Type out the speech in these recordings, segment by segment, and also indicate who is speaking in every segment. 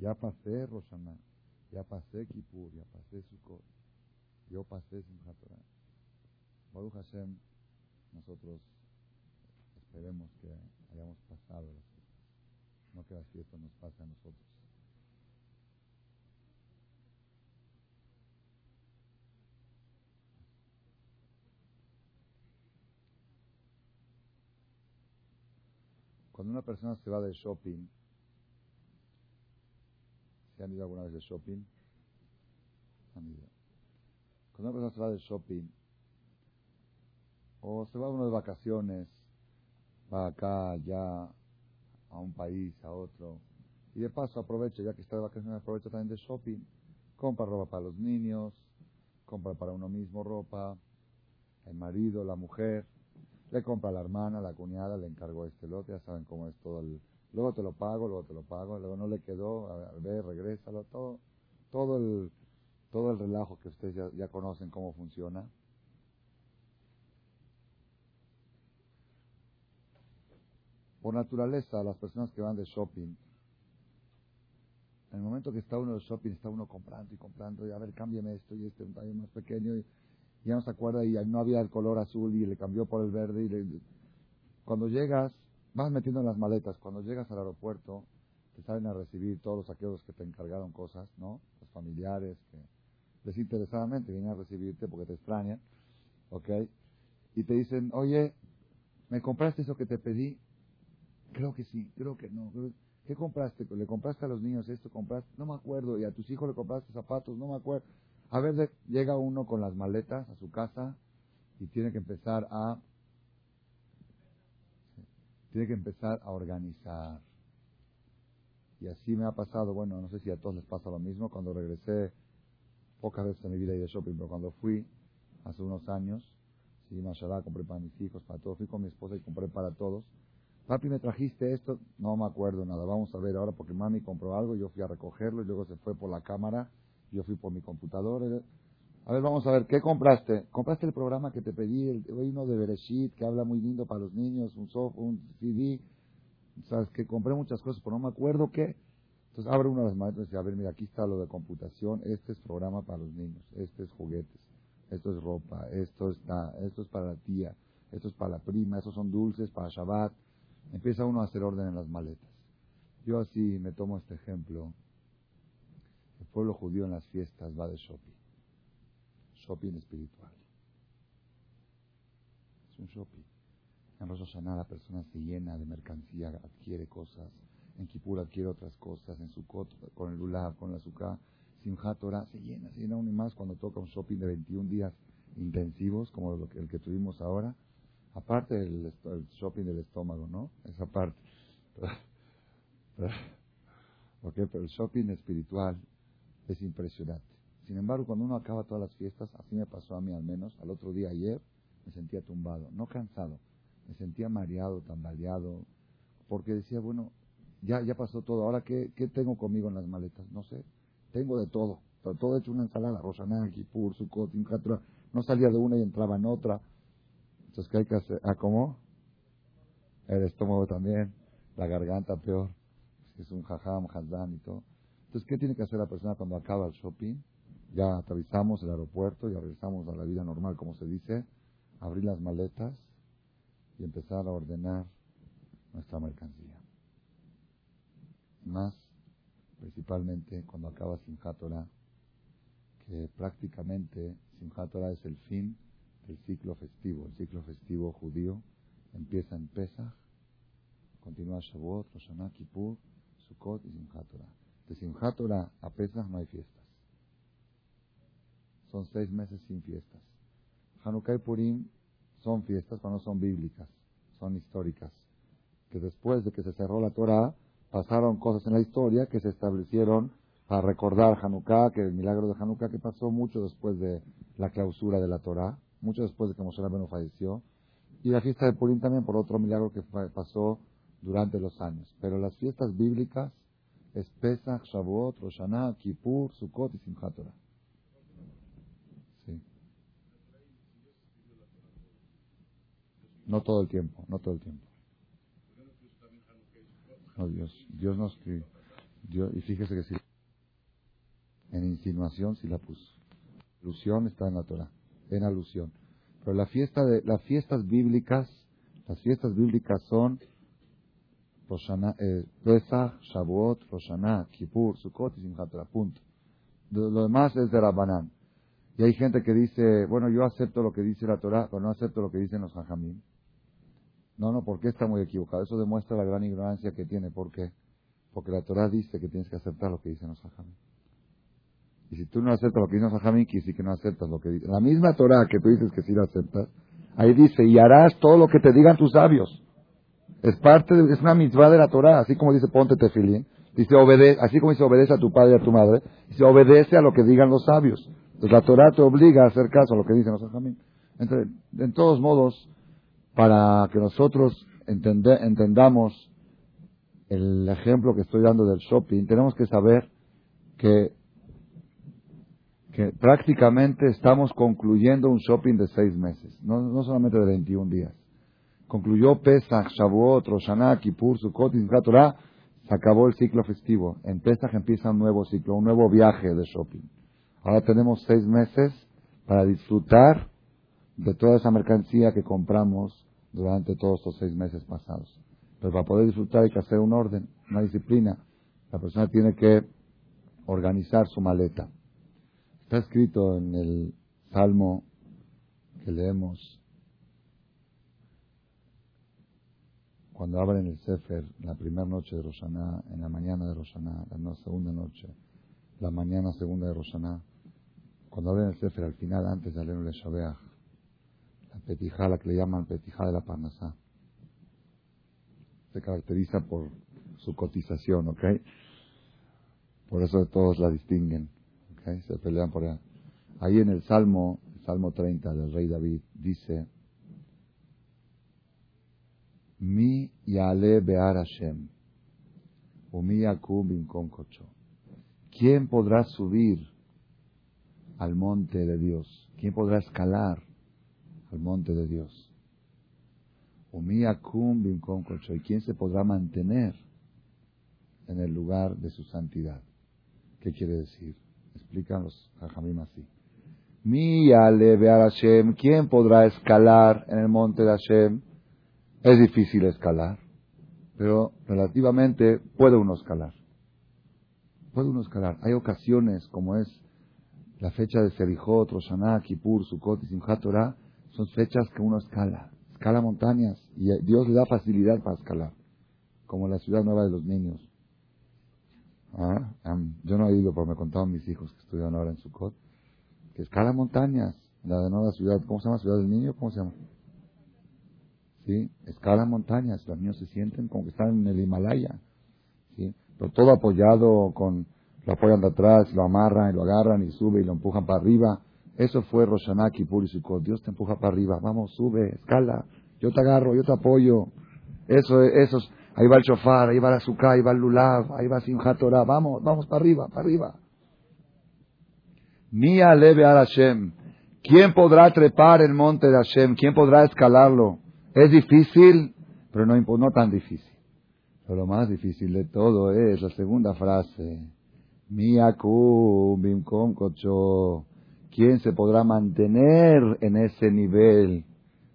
Speaker 1: Ya pasé Roshaná, ya pasé Kippur, ya pasé Sukkot, yo pasé Simchat Torah. Baruch Hashem, nosotros esperemos que hayamos pasado las fiestas, no que las fiestas nos pasen a nosotros. Cuando una persona se va de shopping, ¿se han ido alguna vez de shopping? Han ido. Cuando una persona se va de shopping, o se va uno de vacaciones, va acá, allá, a un país, a otro, y de paso aprovecha, ya que está de vacaciones, aprovecha también de shopping, compra ropa para los niños, compra para uno mismo ropa, el marido, la mujer, le compra a la hermana, la cuñada, le encargó este lote, ya saben cómo es todo el... Luego te lo pago, luego te lo pago, luego no le quedó, a ver, regrésalo, todo, todo el, todo el relajo que ustedes ya, conocen cómo funciona. Por naturaleza, las personas que van de shopping, en el momento que está uno de shopping, está uno comprando y comprando, y a ver, cámbiame esto y este un tamaño más pequeño, y ya no se acuerda y no había el color azul y le cambió por el verde. y Cuando llegas, vas metiendo en las maletas, cuando llegas al aeropuerto, te salen a recibir todos los aquellos que te encargaron cosas, ¿no? Los familiares que desinteresadamente vienen a recibirte porque te extrañan, ¿ok? Y te dicen, oye, ¿me compraste eso que te pedí? Creo que sí, creo que no. ¿Qué compraste? ¿Le compraste a los niños esto? ¿Compraste? No me acuerdo. ¿Y a tus hijos le compraste zapatos? No me acuerdo. A veces llega uno con las maletas a su casa y tiene que empezar a tiene que empezar a organizar. Y así me ha pasado, bueno, no sé si a todos les pasa lo mismo, cuando regresé, pocas veces en mi vida de shopping, pero cuando fui, hace unos años, sí, mashallah, compré para mis hijos, para todos, fui con mi esposa y compré para todos. Papi, ¿me trajiste esto? No me acuerdo nada, vamos a ver ahora, porque mami compró algo, yo fui a recogerlo y luego se fue por la cámara yo fui por mi computador. A ver, vamos a ver, ¿qué compraste? ¿Compraste el programa que te pedí? El, uno de Bereshit, que habla muy lindo para los niños, un soft, un CD. Sabes que compré muchas cosas, pero no me acuerdo qué. Entonces abre uno de las maestras y dice, a ver, mira, aquí está lo de computación, este es programa para los niños, este es juguetes, esto es ropa, esto está, esto es para la tía, esto es para la prima, estos son dulces para Shabbat. Empieza uno a hacer orden en las maletas. Yo así me tomo este ejemplo el pueblo judío en las fiestas va de shopping. Shopping espiritual. Es un shopping. En Rosh Hashanah la persona se llena de mercancía, adquiere cosas. En Kippur adquiere otras cosas. En Sukkot, con el Lulav, con la Sukkah. Simchat Torah se llena, se llena aún y más cuando toca un shopping de 21 días intensivos, como el que tuvimos ahora. Aparte del shopping del estómago, ¿no? Esa parte. ok, pero el shopping espiritual es impresionante. Sin embargo, cuando uno acaba todas las fiestas, así me pasó a mí al menos, al otro día ayer, me sentía tumbado, no cansado, me sentía mareado, tambaleado, porque decía, bueno, ya, ya pasó todo, ahora qué, qué tengo conmigo en las maletas, no sé, tengo de todo, pero todo hecho una ensalada, Roshaná, Kipur, Sukkot, no salía de una y entraba en otra. Entonces, ¿qué hay que hacer? ¿Ah, cómo? El estómago también, la garganta peor, es un jajam, hazán y todo. Entonces, ¿qué tiene que hacer la persona cuando acaba el shopping? Ya aterrizamos el aeropuerto, ya regresamos a la vida normal, como se dice, abrir las maletas y empezar a ordenar nuestra mercancía. Más, principalmente cuando acaba Simchat Torah, que prácticamente Simchat Torah es el fin del ciclo festivo. El ciclo festivo judío empieza en Pesach, continúa Shavuot, Rosh Hashanah, Kippur, Sukkot y Simchat Torah. De Simchat a Pesach no hay fiestas. Son seis meses sin fiestas. Hanukkah y Purim son fiestas, pero no son bíblicas, son históricas. Que después de que se cerró la Torah, pasaron cosas en la historia que se establecieron para recordar Hanukkah, que el milagro de Hanukkah que pasó mucho después de la clausura de la Torah, mucho después de que Moshe Rabbeinu falleció, y la fiesta de Purim también por otro milagro que pasó durante los años. Pero las fiestas bíblicas es Pesach, Shavuot, Roshaná, Kippur, Sukkot y Simchat Torah. Sí. No todo el tiempo, no todo el tiempo. No, Dios, Dios no escribió. Yo, y fíjese que sí. En insinuación sí la puso. Alusión está en la Torah. En alusión. Pero la fiesta de, las fiestas bíblicas, las fiestas bíblicas son Roshana, eh, Pesach, Shavuot, Roshaná, Kippur, Sukkot y Simchat. Punto. Lo, demás es de Rabbanán. Y hay gente que dice, bueno, yo acepto lo que dice la Torah, pero no acepto lo que dicen los Jajamín. No, no, porque está muy equivocado. Eso demuestra la gran ignorancia que tiene. ¿Por qué? Porque la Torah dice que tienes que aceptar lo que dicen los Jajamín. Y si tú no aceptas lo que dicen los Jajamín, quiere decir que no aceptas lo que dicen. La misma Torah que tú dices que sí la aceptas, ahí dice, y harás todo lo que te digan tus sabios. Es parte, de, es una mitzvah de la Torah, así como dice ponte tefilín. Dice, obedece, así como dice obedece a tu padre y a tu madre, dice obedece a lo que digan los sabios. Entonces la Torah te obliga a hacer caso a lo que dicen los Jajamín. Entonces, en todos modos, para que nosotros entendamos el ejemplo que estoy dando del shopping, tenemos que saber que, que prácticamente estamos concluyendo un shopping de seis meses, no, no solamente de 21 días. Concluyó Pesach, Shavuot, Roshaná, Kippur, Sukkot y Torah, se acabó el ciclo festivo. En Pesach empieza un nuevo ciclo, un nuevo viaje de shopping. Ahora tenemos seis meses para disfrutar de toda esa mercancía que compramos durante todos estos seis meses pasados. Pero para poder disfrutar hay que hacer un orden, una disciplina. La persona tiene que organizar su maleta. Está escrito en el salmo que leemos cuando abren el Sefer, la primera noche de Roshaná, en la mañana de Roshaná, la segunda noche, la mañana segunda de Roshaná, cuando abren el Sefer al final, antes de leer el Shabeach, la petija, la que le llaman petija de la Parnasá. Se caracteriza por su cotización, ¿ok? Por eso todos la distinguen, ¿ok? Se pelean por ella. Ahí en el Salmo, el Salmo 30 del rey David, dice, Mi yale be'ar Hashem, mi yakum bimkom. ¿Quién podrá subir al monte de Dios? ¿Quién podrá escalar al monte de Dios. ¿Y quién se podrá mantener en el lugar de su santidad? ¿Qué quiere decir? Explican los Jajamim así. Hashem, ¿quién podrá escalar en el monte de Hashem? Es difícil escalar, pero relativamente puede uno escalar. Puede uno escalar. Hay ocasiones, como es la fecha de Serijot, Roshaná, Kippur, Sukkot y Simchat Torah, son fechas que uno escala, escala montañas y Dios le da facilidad para escalar, como la ciudad nueva de los niños. Ah, yo no he ido, pero me contaban mis hijos que estudian ahora en Sukkot, que escala montañas, la de nueva ciudad, ¿cómo se llama? Ciudad del Niño, ¿cómo se llama? ¿Sí? Escala montañas, los niños se sienten como que están en el Himalaya, ¿sí? Pero todo apoyado con, lo apoyan de atrás, lo amarran y lo agarran y sube y lo empujan para arriba eso fue Roshaná, Kippur Dios te empuja para arriba. Vamos, sube, escala. Yo te agarro, yo te apoyo. Eso, eso. Ahí va el shofar, ahí va la azúcar, ahí va el lulav, ahí va Simchat Torah. Vamos, vamos para arriba, para arriba. Mía leve al Hashem. ¿Quién podrá trepar el monte de Hashem? ¿Quién podrá escalarlo? Es difícil, pero no, no tan difícil. Pero lo más difícil de todo es la segunda frase. Mía kum bimkom kocho. ¿Quién se podrá mantener en ese nivel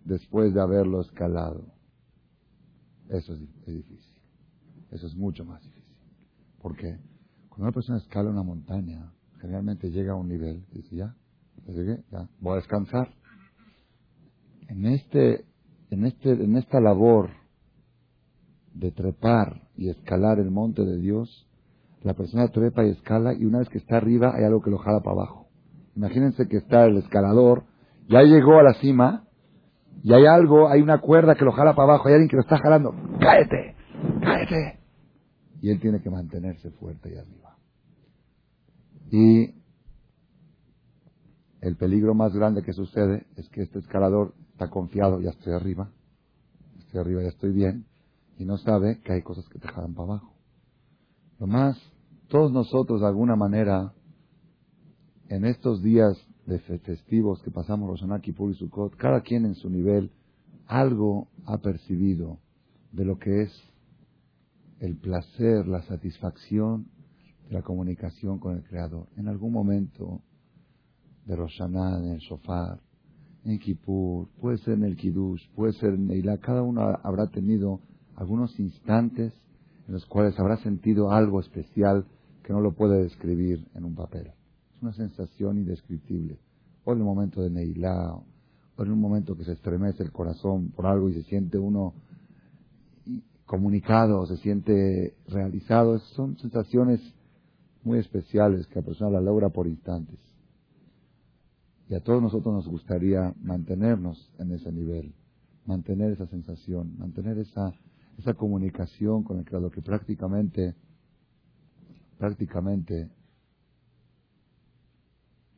Speaker 1: después de haberlo escalado? Eso es, difícil. Eso es mucho más difícil. ¿Por qué? Cuando una persona escala una montaña, generalmente llega a un nivel y dice, ya, llegué, ya, voy a descansar. En, este, en, este, en esta labor de trepar y escalar el monte de Dios, la persona trepa y escala y una vez que está arriba hay algo que lo jala para abajo. Imagínense que está el escalador, ya llegó a la cima, y hay algo, hay una cuerda que lo jala para abajo, hay alguien que lo está jalando. ¡Cáete! ¡Cáete! Y él tiene que mantenerse fuerte ahí arriba. Y el peligro más grande que sucede es que este escalador está confiado, ya estoy arriba, estoy arriba, ya estoy bien, y no sabe que hay cosas que te jalan para abajo. Lo más, todos nosotros de alguna manera en estos días de festivos que pasamos Roshaná, Kippur y Sukkot, cada quien en su nivel algo ha percibido de lo que es el placer, la satisfacción de la comunicación con el Creador. En algún momento de Roshaná, en el Shofar, en Kippur, puede ser en el Kiddush, puede ser en Neilá, cada uno habrá tenido algunos instantes en los cuales habrá sentido algo especial que no lo puede describir en un papel. Es una sensación indescriptible. O en el momento de Neilá, o en un momento que se estremece el corazón por algo y se siente uno comunicado, se siente realizado. Son sensaciones muy especiales que la persona la logra por instantes. Y a todos nosotros nos gustaría mantenernos en ese nivel, mantener esa sensación, mantener esa, esa comunicación con el Creador, que prácticamente, prácticamente,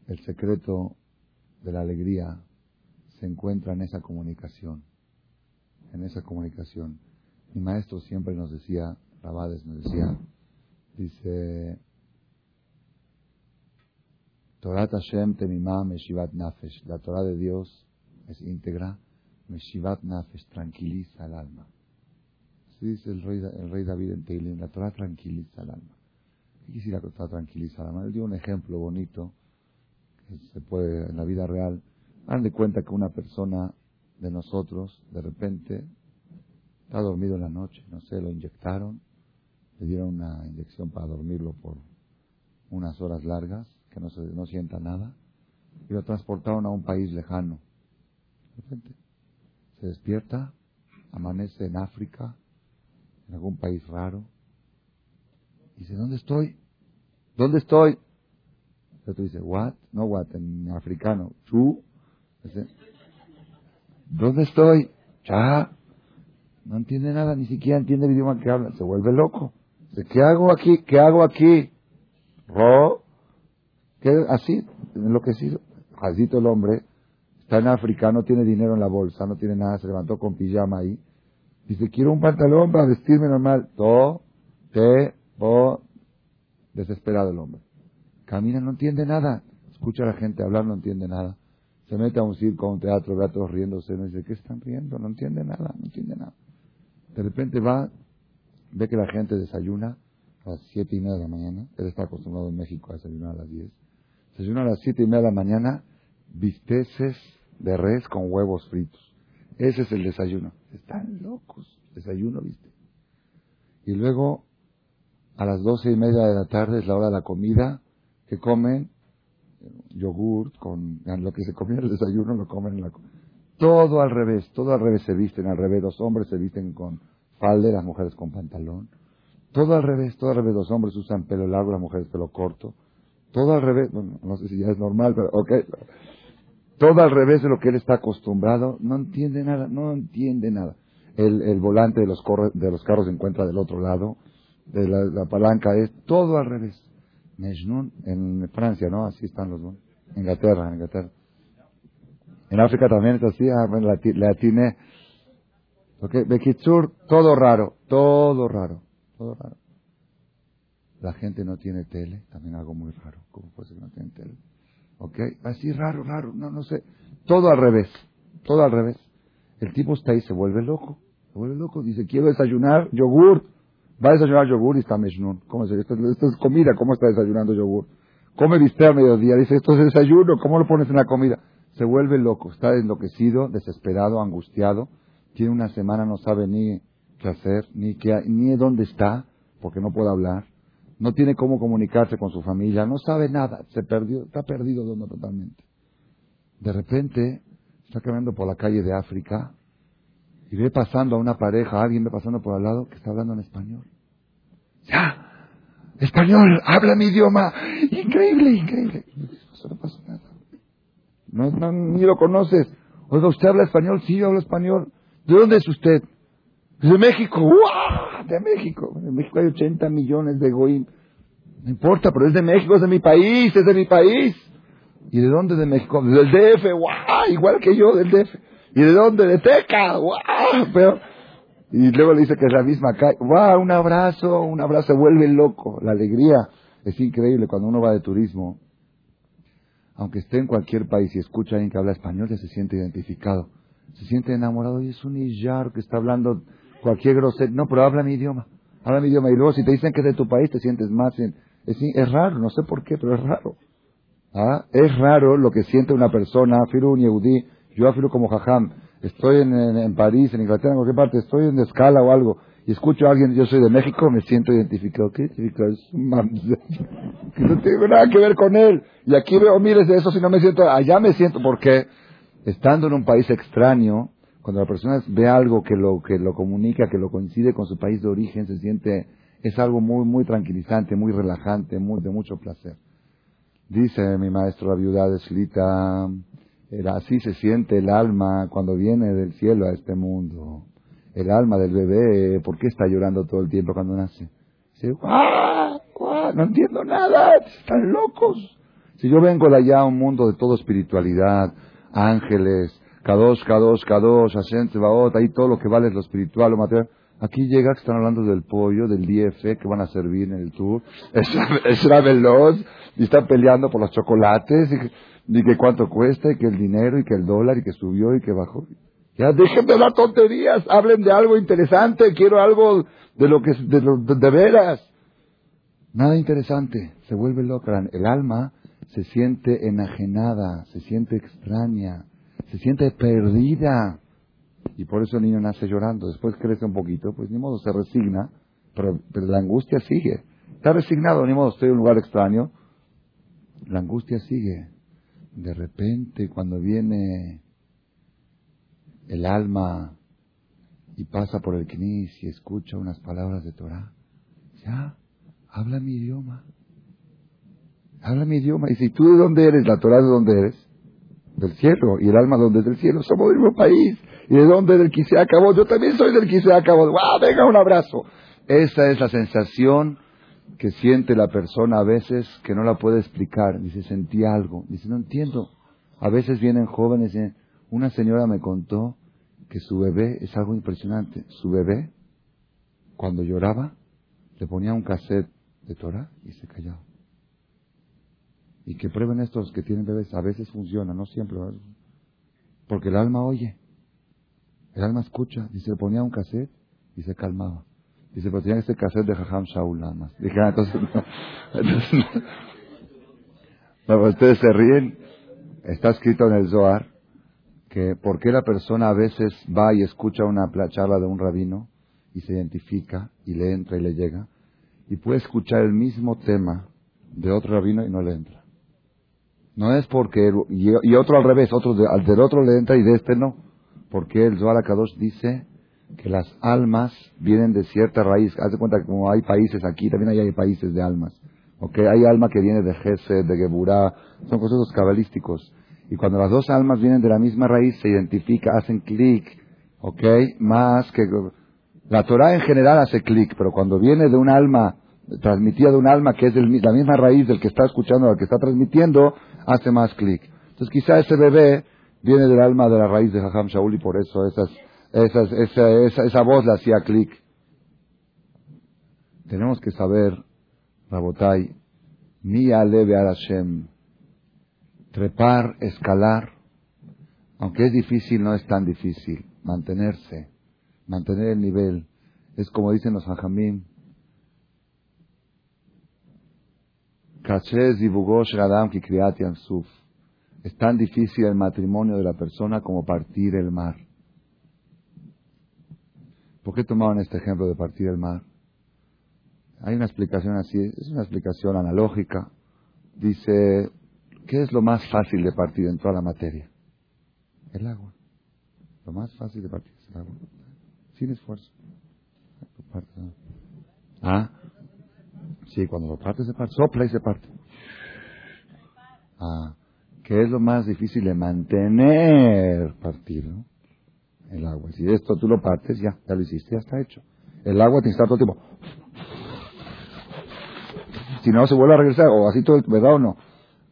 Speaker 1: el secreto de la alegría se encuentra en esa comunicación, en esa comunicación. Mi maestro siempre nos decía, Rabades nos decía, dice, Torah Hashem temimah meshivat nafesh. La Torah de Dios es íntegra. Meshivat nafesh tranquiliza el alma. Así dice el rey, el rey David en Teilim. La Torah tranquiliza el alma. ¿Qué quisiera que la Torah tranquiliza el alma? Él dio un ejemplo bonito se puede en la vida real. Hagan de cuenta que una persona de nosotros, de repente, está dormido en la noche, no sé, lo inyectaron, le dieron una inyección para dormirlo por unas horas largas que no, se, no sienta nada, y lo transportaron a un país lejano. De repente se despierta, amanece en África, en algún país raro, y dice, ¿dónde estoy? ¿Dónde estoy? Y otro dice, ¿what? No, what, en africano, ¿chu? ¿Dónde estoy? Ya. No entiende nada, ni siquiera entiende el idioma que habla. Se vuelve loco. Dice, ¿qué hago aquí? ¿Qué hago aquí? Ro, que así, enloquecido. Jazito el hombre, está en África, no tiene dinero en la bolsa, no tiene nada, se levantó con pijama ahí. Dice, quiero un pantalón para vestirme normal. To, te, po. Desesperado el hombre. Camina, no entiende nada. Escucha a la gente hablar, no entiende nada. Se mete a un circo, a un teatro, ve a todos riéndose. No dice, ¿qué están riendo? No entiende nada, no entiende nada. De repente va, ve que la gente desayuna a las siete y media de la mañana. Él está acostumbrado en México a desayunar a las diez. Desayuna a las siete y media de la mañana, bisteces de res con huevos fritos. Ese es el desayuno. Están locos. Desayuno, viste. Y luego, a las doce y media de la tarde es la hora de la comida, que comen yogurt con lo que se comía en el desayuno, lo comen en la Todo al revés, todo al revés se visten, al revés. Los hombres se visten con falda, las mujeres con pantalón. Todo al revés, todo al revés. Los hombres usan pelo largo, las mujeres pelo corto. Todo al revés, bueno, no sé si ya es normal, pero ok. Todo al revés de lo que él está acostumbrado, no entiende nada, no entiende nada. El, el volante de los, de los carros se encuentra del otro lado, de la, palanca es todo al revés. Mejnun, en Francia, ¿no? Así están los dos. Inglaterra, Inglaterra. En África también es así, ah, Bekitsur, todo raro, todo raro, todo raro. La gente no tiene tele, también algo muy raro. ¿Cómo puede ser que no tiene tele? ¿Ok? Así raro, raro, no, no sé. Todo al revés, todo al revés. El tipo está ahí, se vuelve loco, se vuelve loco. Dice, quiero desayunar yogur. Va a desayunar yogur y está Meshnun. ¿Cómo es? Esto, esto, es comida, ¿cómo está desayunando yogur? Come bistec a mediodía. Dice, esto es desayuno, ¿cómo lo pones en la comida? Se vuelve loco, está enloquecido, desesperado, angustiado. Tiene una semana, no sabe ni qué hacer, ni, qué, ni dónde está, porque no puede hablar no tiene cómo comunicarse con su familia, no sabe nada, se perdió, está perdido totalmente. De repente está caminando por la calle de África y ve pasando a una pareja, alguien ve pasando por al lado que está hablando en español. ¡Ya! ¡Español! ¡Habla mi idioma! ¡Increíble, increíble! No pasa nada. Ni lo conoces. Oiga, ¿usted habla español? Sí, yo hablo español. ¿De dónde es usted? De México. ¡Wow! De México. En México hay 80 millones de Goim. No importa, pero es de México, es de mi país, es de mi país. ¿Y de dónde de México? Del DF, ¡wow! Igual que yo, del DF. ¿Y de dónde? De Teca, ¡wow! Pero, y luego le dice que es la misma calle. ¡Wow! Un abrazo, un abrazo, se vuelve loco. La alegría es increíble cuando uno va de turismo. Aunque esté en cualquier país y escucha a alguien que habla español, ya se siente identificado. Se siente enamorado y es un Iyar que está hablando cualquier grosero. No, pero habla mi idioma. habla mi idioma. Y luego si te dicen que es de tu país, te sientes más... Es, raro, no sé por qué, pero es raro. ¿Ah? Es raro lo que siente una persona, Firu un Yehudi, yo afiro como jajam, estoy en, en, París, en Inglaterra, en cualquier parte, estoy en escala o algo, y escucho a alguien, yo soy de México, me siento identificado. ¿Qué identificado? Es no tengo nada que ver con él. Y aquí veo miles de eso si no me siento, allá me siento, porque estando en un país extraño, cuando la persona ve algo que lo, que lo comunica, que lo coincide con su país de origen, se siente, es algo muy, muy tranquilizante, muy relajante, de mucho placer. Dice mi maestro la viuda de Slita, así se siente el alma cuando viene del cielo a este mundo. El alma del bebé, ¿por qué está llorando todo el tiempo cuando nace? ¡guau! ¡guau! No entiendo nada, están locos. Si yo vengo de allá a un mundo de todo espiritualidad, ángeles, Kadosh, Kadosh, Kadosh, Hashem, Tzebaot, ahí todo lo que vale es lo espiritual, lo material. Aquí llega que están hablando del pollo, del DF que van a servir en el tour. Es, la veloz y están peleando por los chocolates y, que cuánto cuesta y que el dinero y que el dólar y que subió y que bajó. Ya dejen de dar tonterías, hablen de algo interesante, quiero algo de lo que de, de, veras. Nada interesante, se vuelve loca. El alma se siente enajenada, se siente extraña, se siente perdida. Y por eso el niño nace llorando. Después crece un poquito, pues ni modo, se resigna, pero, la angustia sigue. Está resignado, ni modo, estoy en un lugar extraño. La angustia sigue. De repente, cuando viene el alma y pasa por el knis y escucha unas palabras de Torah, ya, habla mi idioma. Habla mi idioma. Y si tú de dónde eres, la Torah de dónde eres, del cielo, y el alma donde es del cielo, somos del mismo país. ¿Y de dónde? Del se acabó. Yo también soy del se acabó. ¡Wow! Venga, un abrazo. Esa es la sensación que siente la persona a veces que no la puede explicar. Dice, sentí algo. Dice, no entiendo. A veces vienen jóvenes y una señora me contó que su bebé es algo impresionante. Su bebé, cuando lloraba, le ponía un cassette de Torah y se callaba. Y que prueben estos que tienen bebés, a veces funciona, no siempre. Porque el alma oye. El alma escucha. Dice, le ponía un cassette y se calmaba. Dice, pero tenía ese cassette de Jajam Shaul nada más. Dije, ah, entonces no. ustedes se ríen. Está escrito en el Zohar que por qué la persona a veces va y escucha una charla de un rabino y se identifica y le entra y le llega y puede escuchar el mismo tema de otro rabino y no le entra. No es porque, y, otro al revés, otro al del otro le entra y de este no. Porque el Zohar Kadosh dice que las almas vienen de cierta raíz. Haz de cuenta que como hay países aquí, también hay, países de almas. Okay, hay alma que viene de Gesed, de Geburah, son conceptos cabalísticos. Y cuando las dos almas vienen de la misma raíz, se identifica, hacen clic, ¿ok? Más que... La Torah en general hace clic, pero cuando viene de un alma, transmitida de un alma que es de la misma raíz del que está escuchando, al que está transmitiendo, hace más clic. Entonces quizá ese bebé viene del alma de la raíz de Jajam Shaul y por eso esas, esas, esa, esa, esa voz le hacía clic. Tenemos que saber, Rabotai, mi aleve al trepar, escalar, aunque es difícil, no es tan difícil, mantenerse, mantener el nivel. Es como dicen los hajamim, Es tan difícil el matrimonio de la persona como partir el mar. ¿Por qué tomaban este ejemplo de partir el mar? Hay una explicación así, es una explicación analógica. Dice, ¿qué es lo más fácil de partir en toda la materia? El agua. Lo más fácil de partir es el agua. Sin esfuerzo. ¿Ah? Sí, cuando lo partes se parte, sopla y se parte. Ah, ¿qué es lo más difícil de mantener partido? El agua. Si esto tú lo partes, ya, ya lo hiciste, ya está hecho. El agua te está todo el tiempo. Si no, se vuelve a regresar, o así todo, ¿verdad o no?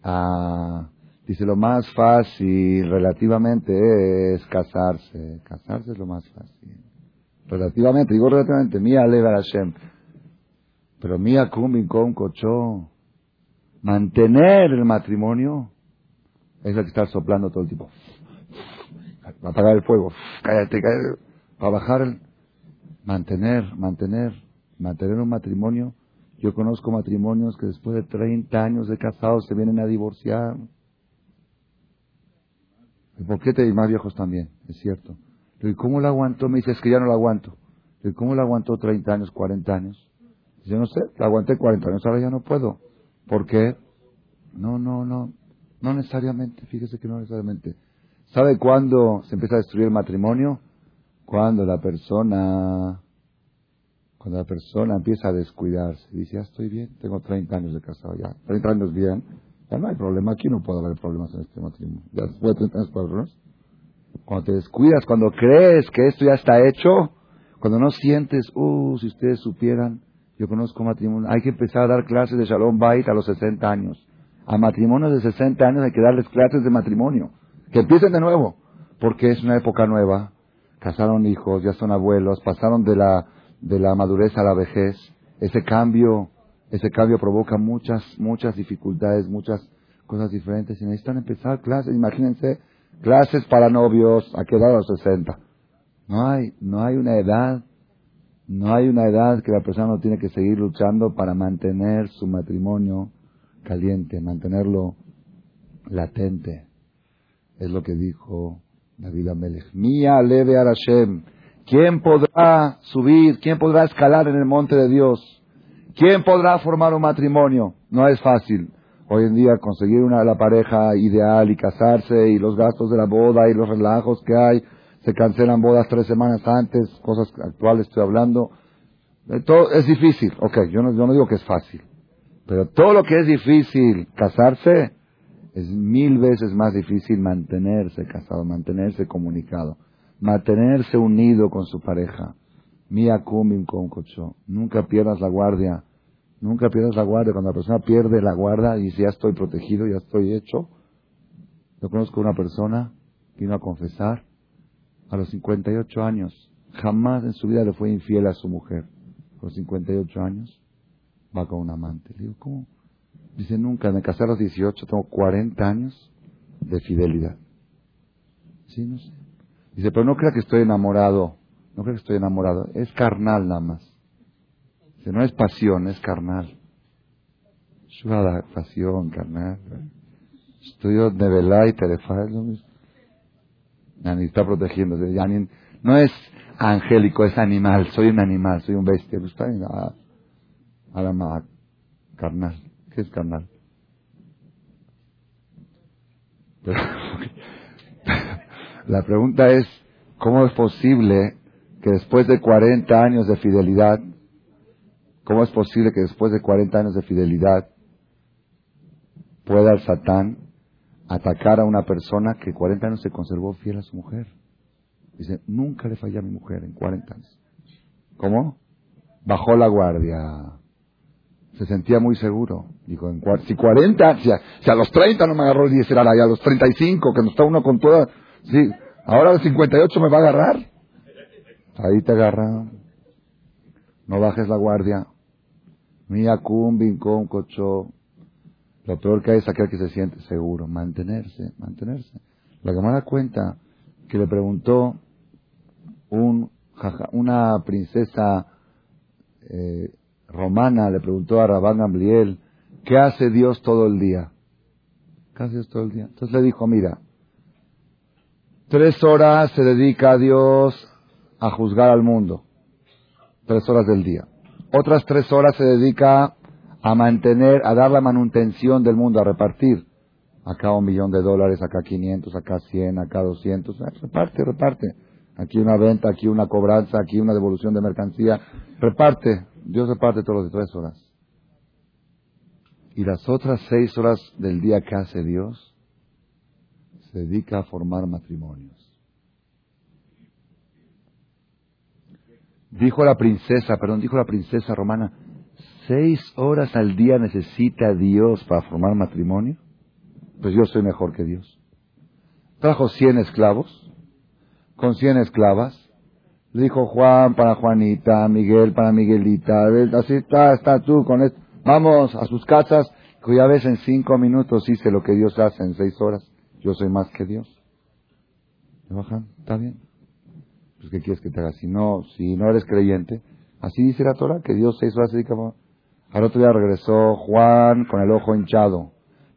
Speaker 1: Ah, dice, lo más fácil relativamente es casarse. Casarse es lo más fácil. Relativamente, digo relativamente, mía leva Hashem. Pero mía cum con cochó. Mantener el matrimonio es el que está soplando todo el tiempo. Apagar el fuego. Cállate, cállate. Para bajar el... Mantener, mantener. Mantener un matrimonio, yo conozco matrimonios que después de 30 años de casados se vienen a divorciar. ¿Y por qué te más viejos también? Es cierto. ¿Y cómo lo aguantó? Me dices que ya no lo aguanto. ¿Y cómo lo aguantó 30 años, 40 años? Yo no sé, lo aguanté 40 años, ahora ya no puedo. ¿Por qué? No, no, no. No necesariamente, fíjese que no necesariamente. ¿Sabe cuándo se empieza a destruir el matrimonio? Cuando la persona, cuando la persona empieza a descuidarse, dice, ya estoy bien, tengo 30 años de casado, ya, 30 años bien, ya no hay problema, aquí no puede haber problemas en este matrimonio. Ya después de 30 años problemas. Cuando te descuidas, cuando crees que esto ya está hecho, cuando no sientes, uh, si ustedes supieran, yo conozco matrimonio, hay que empezar a dar clases de Shalom Bait a los 60 años. A matrimonios de 60 años hay que darles clases de matrimonio. Que empiecen de nuevo. Porque es una época nueva. Casaron hijos, ya son abuelos, pasaron de la, de la madurez a la vejez. Ese cambio, ese cambio provoca muchas, muchas dificultades, muchas cosas diferentes. Y necesitan empezar clases, imagínense, clases para novios, ¿a qué edad? A los 60. No hay, no hay una edad, no hay una edad que la persona no tiene que seguir luchando para mantener su matrimonio caliente, mantenerlo latente. Es lo que dijo David Amelech. Mía leve a Hashem. ¿Quién podrá subir? ¿Quién podrá escalar en el monte de Dios? ¿Quién podrá formar un matrimonio? No es fácil. Hoy en día conseguir una la pareja ideal y casarse y los gastos de la boda y los relajos que hay, se cancelan bodas tres semanas antes, cosas actuales estoy hablando. Eh, todo es difícil. Ok, yo no, yo no digo que es fácil. Pero todo lo que es difícil casarse, es mil veces más difícil mantenerse casado, mantenerse comunicado, mantenerse unido con su pareja. Mia con cocho. Nunca pierdas la guardia. Nunca pierdas la guardia. Cuando la persona pierde la guardia y dice, ya estoy protegido, ya estoy hecho. Yo conozco una persona que vino a confesar a los 58 años. Jamás en su vida le fue infiel a su mujer. A los 58 años va con un amante. Le digo, ¿cómo? Dice, nunca, me casé a los 18, tengo 40 años de fidelidad. Sí, no sé. Dice, pero no crea que estoy enamorado. No creo que estoy enamorado. Es carnal nada más. Dice, no es pasión, es carnal. la pasión, carnal. Estudio de velá y terefa, es lo mismo. Está protegiendo. no es angélico, es animal. Soy un animal, soy un bestia. Pues está a la carnal. ¿Qué es carnal? la pregunta es, ¿cómo es posible que después de 40 años de fidelidad, cómo es posible que después de 40 años de fidelidad pueda el Satán atacar a una persona que 40 años se conservó fiel a su mujer? Dice, nunca le fallé a mi mujer en 40 años. ¿Cómo? Bajó la guardia se sentía muy seguro. Dijo, en, si 40, si a, los 30 no me agarró el 10, era a los 35, que no está uno con toda, sí, ahora a los 58 me va a agarrar. Ahí te agarra. No bajes la guardia. Cum, con cocho. Lo peor que hay es aquel que se siente seguro. Mantenerse, mantenerse. La da cuenta que le preguntó un, una princesa eh, romana le preguntó a Rabán Gamliel, ¿qué hace Dios todo el día? ¿Qué hace Dios todo el día? Entonces le dijo, mira, tres horas se dedica a Dios a juzgar al mundo, tres horas del día. Otras tres horas se dedica a mantener, a dar la manutención del mundo, a repartir. Acá un millón de dólares, acá 500, acá 100, acá 200. Reparte, reparte. Aquí una venta, aquí una cobranza, aquí una devolución de mercancía. Reparte. Dios reparte todos los de tres horas. Y las otras seis horas del día que hace Dios, se dedica a formar matrimonios. Dijo la princesa, perdón, dijo la princesa romana, seis horas al día necesita Dios para formar matrimonio. Pues yo soy mejor que Dios. Trajo cien esclavos, con cien esclavas, dijo Juan para Juanita, Miguel para Miguelita, así está, está tú con esto. Vamos a sus casas, cuya vez en cinco minutos hice lo que Dios hace en seis horas. Yo soy más que Dios. ¿Me bajan? ¿Está bien? Pues ¿qué quieres que te haga? Si no, si no eres creyente, Así dice la Torah, que Dios seis horas se dedica. Al otro día regresó Juan con el ojo hinchado,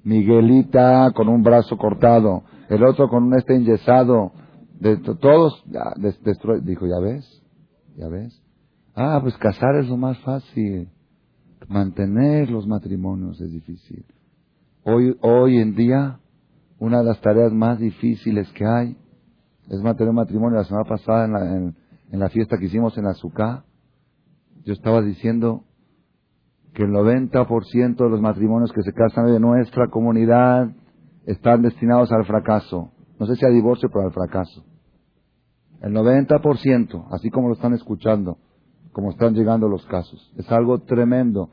Speaker 1: Miguelita con un brazo cortado, el otro con un este enyesado, de, todos, ya, dijo, ¿ya ves? ¿Ya ves? Ah, pues casar es lo más fácil. Mantener los matrimonios es difícil. Hoy, hoy en día, una de las tareas más difíciles que hay es mantener un matrimonio. La semana pasada en la, en, la fiesta que hicimos en Azúcar, yo estaba diciendo que el 90% de los matrimonios que se casan de nuestra comunidad están destinados al fracaso. No sé si a divorcio, pero al fracaso. El 90%, así como lo están escuchando, como están llegando los casos. Es algo tremendo.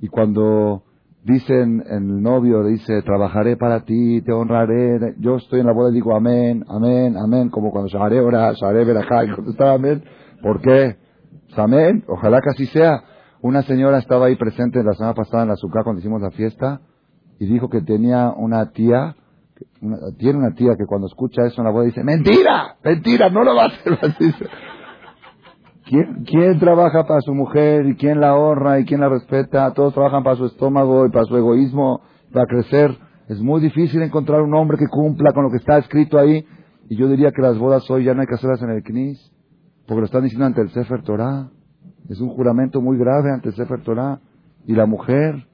Speaker 1: Y cuando dicen, el novio dice, trabajaré para ti, te honraré, yo estoy en la boda y digo amén, amén, amén, como cuando Shaharé ora, Shaharé verajá, y contestaba amén. ¿Por qué? Pues amén, ojalá que así sea. Una señora estaba ahí presente la semana pasada en la azúcar cuando hicimos la fiesta y dijo que tenía una tía tiene una tía que cuando escucha eso en la boda dice, mentira, mentira, no lo va a hacer. ¿Quién, ¿Quién trabaja para su mujer y quién la honra y quién la respeta? Todos trabajan para su estómago y para su egoísmo, para crecer. Es muy difícil encontrar un hombre que cumpla con lo que está escrito ahí. Y yo diría que las bodas hoy ya no hay que hacerlas en el Knis, porque lo están diciendo ante el Sefer Torah. Es un juramento muy grave ante el Sefer Torah. Y la mujer,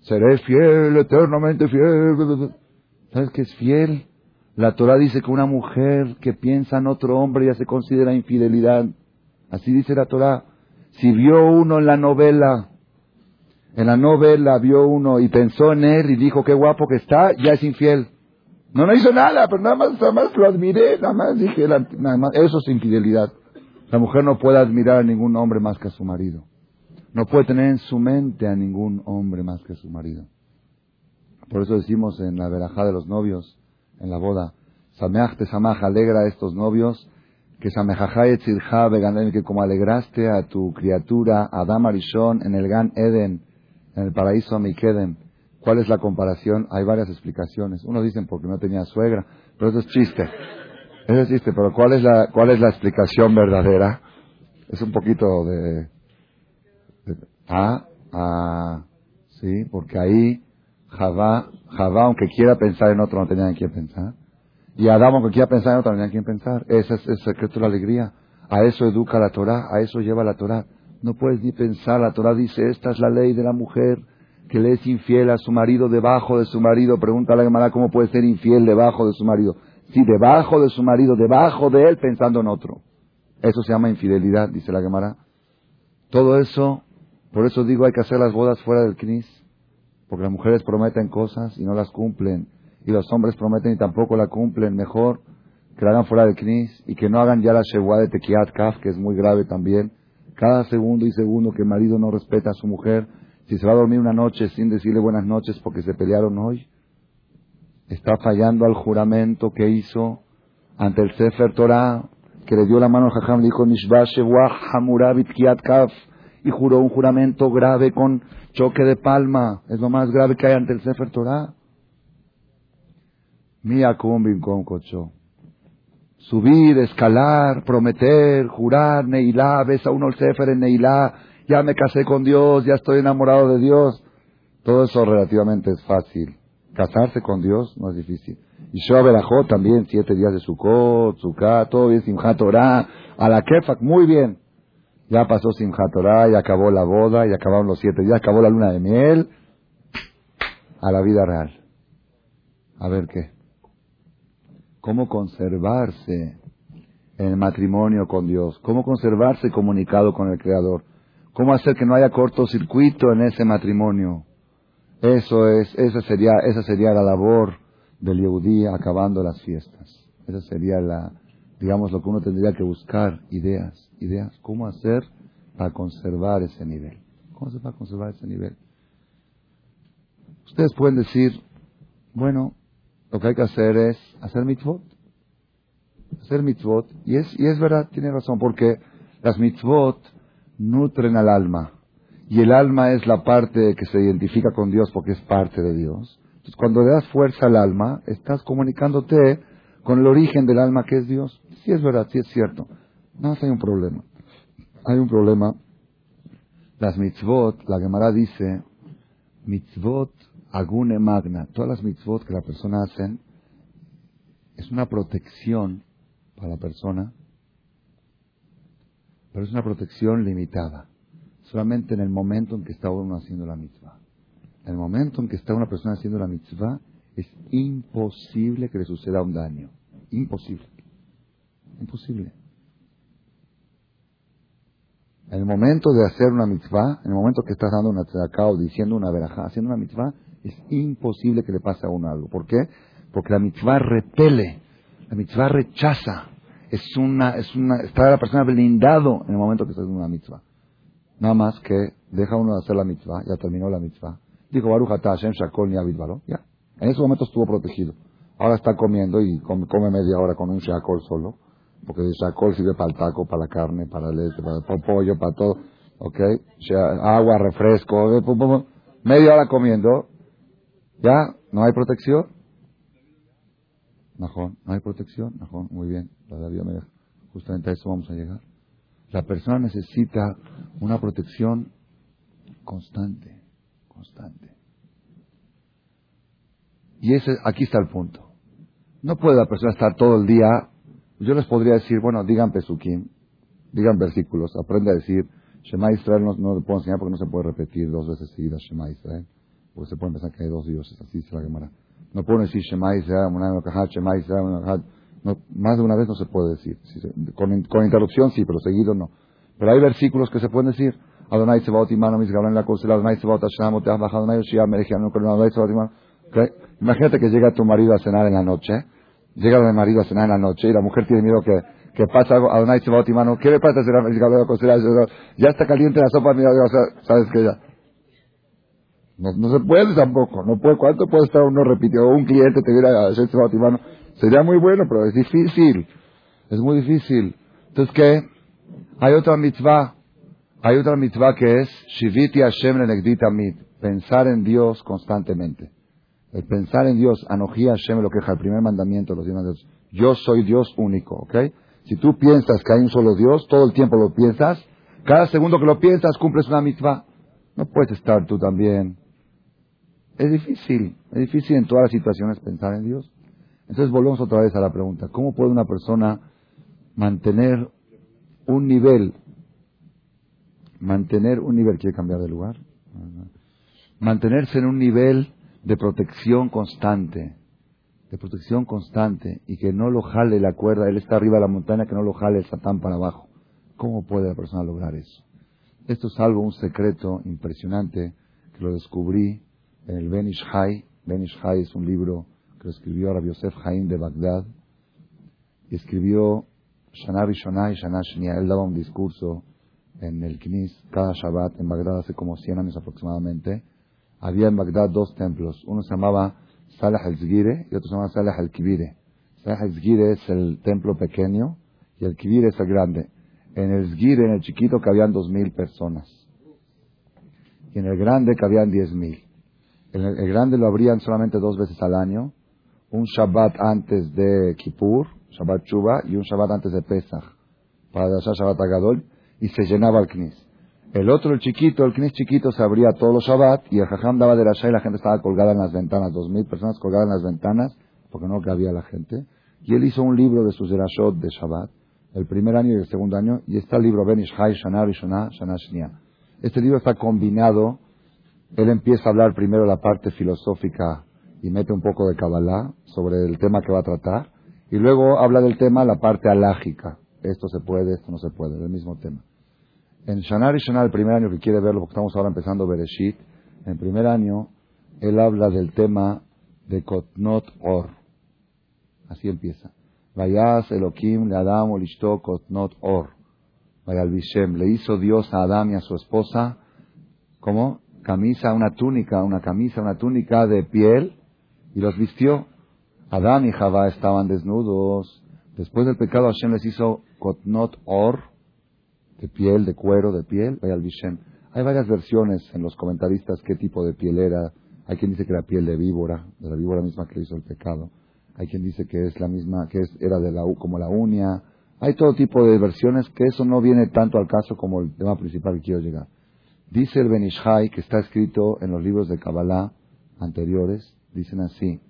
Speaker 1: seré fiel, eternamente fiel. ¿Sabes qué es fiel? La Torah dice que una mujer que piensa en otro hombre ya se considera infidelidad. Así dice la Torah. Si vio uno en la novela, en la novela vio uno y pensó en él y dijo qué guapo que está, ya es infiel. No, no hizo nada, pero nada más, nada más lo admiré, nada más dije, nada más, eso es infidelidad. La mujer no puede admirar a ningún hombre más que a su marido. No puede tener en su mente a ningún hombre más que a su marido. Por eso decimos en la verajá de los novios, en la boda, Sameach te alegra a estos novios, que que como alegraste a tu criatura, Adam Arishon, en el Gan Eden, en el paraíso Amikedem. ¿Cuál es la comparación? Hay varias explicaciones. Unos dicen porque no tenía suegra, pero eso es chiste. Eso es chiste, pero ¿cuál es la, cuál es la explicación verdadera? Es un poquito de... ah, ah, sí, porque ahí Javá, Javá, aunque quiera pensar en otro, no tenía en quién pensar. Y Adán, aunque quiera pensar en otro, no tenía en quién pensar. Ese es el secreto de la alegría. A eso educa la Torah, a eso lleva la Torah. No puedes ni pensar, la Torah dice, esta es la ley de la mujer que le es infiel a su marido debajo de su marido. Pregunta a la Gemara cómo puede ser infiel debajo de su marido. Sí, debajo de su marido, debajo de él, pensando en otro. Eso se llama infidelidad, dice la Gemara. Todo eso, por eso digo, hay que hacer las bodas fuera del Knis. Porque las mujeres prometen cosas y no las cumplen. Y los hombres prometen y tampoco la cumplen. Mejor que la hagan fuera del Knis y que no hagan ya la Shewa de Tekiat Kaf, que es muy grave también. Cada segundo y segundo que el marido no respeta a su mujer, si se va a dormir una noche sin decirle buenas noches porque se pelearon hoy, está fallando al juramento que hizo ante el Sefer Torah, que le dio la mano al Jajam, le dijo, Nishba Shewa Hamurabit Kiat Kaf, y juró un juramento grave con choque de palma. Es lo más grave que hay ante el Sefer Torah. Mía cumbin con cocho. Subir, escalar, prometer, jurar, Neilá, ves a uno el Sefer en Neilá, ya me casé con Dios, ya estoy enamorado de Dios. Todo eso relativamente es fácil. Casarse con Dios no es difícil. Y yo Berajó también, siete días de Sukkot, Sukkot, todo bien, Simchat Torah, a la Kefak, muy bien. Ya pasó Simchat Torah, ya acabó la boda, ya acabaron los siete días, acabó la luna de miel, a la vida real. A ver qué. ¿Cómo conservarse en el matrimonio con Dios? ¿Cómo conservarse comunicado con el Creador? ¿Cómo hacer que no haya cortocircuito en ese matrimonio? Eso es, esa sería, esa sería la labor del Yehudí acabando las fiestas. Esa sería la, digamos, lo que uno tendría que buscar, ideas ideas cómo hacer para conservar ese nivel. ¿Cómo se va a conservar ese nivel? Ustedes pueden decir, bueno, lo que hay que hacer es hacer mitzvot. Hacer mitzvot. Y es, y es verdad, tiene razón, porque las mitzvot nutren al alma. Y el alma es la parte que se identifica con Dios porque es parte de Dios. Entonces, cuando le das fuerza al alma, estás comunicándote con el origen del alma que es Dios. Sí es verdad, sí es cierto. No, hay un problema. Hay un problema Las mitzvot, la Gemara dice, mitzvot agune magna. Todas las mitzvot que la persona hacen es una protección para la persona, pero es una protección limitada. Solamente en el momento en que está uno haciendo la mitzvah. En el momento en que está una persona haciendo la mitzvah, es imposible que le suceda un daño. Imposible. Imposible. En el momento de hacer una mitzvah, en el momento que estás dando una tzedakah o diciendo una verajá, haciendo una mitzvah, es imposible que le pase a uno algo. ¿Por qué? Porque la mitzvah repele, la mitzvah rechaza. Es una, es una, está la persona blindado en el momento que está haciendo una mitzvah. Nada más que deja uno de hacer la mitzvah, ya terminó la mitzvah. Dijo Baruch Hashem Shakol ya. En ese momento estuvo protegido. Ahora está comiendo y come, media hora con un shakol solo porque el shakol sirve para el taco, para la carne, para el leche, para el pollo, para todo, ¿ok? Agua, refresco, eh, media hora comiendo, ¿ya? ¿No hay protección? Najón, ¿no hay protección? Najón, muy bien, la deja. Justamente a eso vamos a llegar. La persona necesita una protección constante, constante. Y ese, aquí está el punto. No puede la persona estar todo el día yo les podría decir, bueno, digan Pesukim, digan versículos, aprende a decir, Shema Israel no, no le puedo enseñar porque no se puede repetir dos veces seguidas Shema Israel, porque se puede pensar que hay dos dioses, así se la Gemara. No puedo decir Shema Israel, Shema Israel, no, más de una vez no se puede decir. con, con, interrupción sí, pero seguido no. Pero hay versículos que se pueden decir. Adonai Sebaot Imano, mis en la Adonai Sebaot Hashem, te has bajado, Adonai Yoshia, Adonai Sebaot Imano. Imagínate que llega tu marido a cenar en la noche Llega el marido a cenar en la noche y la mujer tiene miedo que, que pasa algo. Adonai se va a mano. ¿Qué le pasa? Ya está caliente la sopa. Mira, sabes que ya. No, no, se puede tampoco. No puede. ¿Cuánto puede estar uno repitiendo? Un cliente te viera a mano. Sería muy bueno, pero es difícil. Es muy difícil. Entonces, ¿qué? Hay otra mitzvah. Hay otra mitzvah que es Shiviti Hashem mit. Pensar en Dios constantemente. El pensar en Dios, Anoji Hashem lo queja, el primer mandamiento de los Dios. Yo soy Dios único, ¿ok? Si tú piensas que hay un solo Dios, todo el tiempo lo piensas, cada segundo que lo piensas cumples una mitzvah. No puedes estar tú también. Es difícil, es difícil en todas las situaciones pensar en Dios. Entonces volvemos otra vez a la pregunta, ¿cómo puede una persona mantener un nivel, mantener un nivel, ¿quiere cambiar de lugar? Mantenerse en un nivel de protección constante, de protección constante, y que no lo jale la cuerda, él está arriba de la montaña, que no lo jale el satán para abajo. ¿Cómo puede la persona lograr eso? Esto es algo, un secreto impresionante, que lo descubrí en el Benish Hai. Benish Hai es un libro que lo escribió Rabbi Yosef Haim de Bagdad, y escribió Shana Rishonah y Shana Shnia. Él daba un discurso en el Knis cada Shabbat en Bagdad hace como 100 años aproximadamente, había en Bagdad dos templos. Uno se llamaba Salah al-Zgire y otro se llamaba Salah al-Kibire. Salah al-Zgire es el templo pequeño y el Kibire es el grande. En el Zgire, en el chiquito, cabían dos mil personas. Y en el grande cabían diez mil. En el, grande lo abrían solamente dos veces al año. Un Shabbat antes de Kippur, Shabbat Chuba, y un Shabbat antes de Pesach, para hacer Shabbat Agadol, y se llenaba el Knis. El otro, el chiquito, el knis chiquito, se abría todos los Shabbat y el jajam daba de la y la gente estaba colgada en las ventanas, dos mil personas colgadas en las ventanas porque no cabía la gente. Y él hizo un libro de sus derashot de Shabbat, el primer año y el segundo año, y está el libro Benish Hai Shana Rishonah Shana. Este libro está combinado, él empieza a hablar primero la parte filosófica y mete un poco de Kabbalah sobre el tema que va a tratar, y luego habla del tema la parte alágica. Esto se puede, esto no se puede, el mismo tema. En Shanar y Shanar, el primer año que quiere verlo, porque estamos ahora empezando Bereshit, en el primer año, él habla del tema de Kotnot Or. Así empieza. Vayas Elohim le Adam olishto Kotnot Or. Vayal Bishem. Le hizo Dios a Adam y a su esposa, ¿cómo? Camisa, una túnica, una camisa, una túnica de piel, y los vistió. Adán y Javá estaban desnudos. Después del pecado, Hashem les hizo Kotnot Or, de piel, de cuero, de piel, al Bishem. Hay varias versiones en los comentaristas qué tipo de piel era. Hay quien dice que era piel de víbora, de la víbora misma que hizo el pecado. Hay quien dice que es la misma, que es, era de la, como la uña. Hay todo tipo de versiones que eso no viene tanto al caso como el tema principal que quiero llegar. Dice el Benishai, que está escrito en los libros de Kabbalah anteriores, dicen así.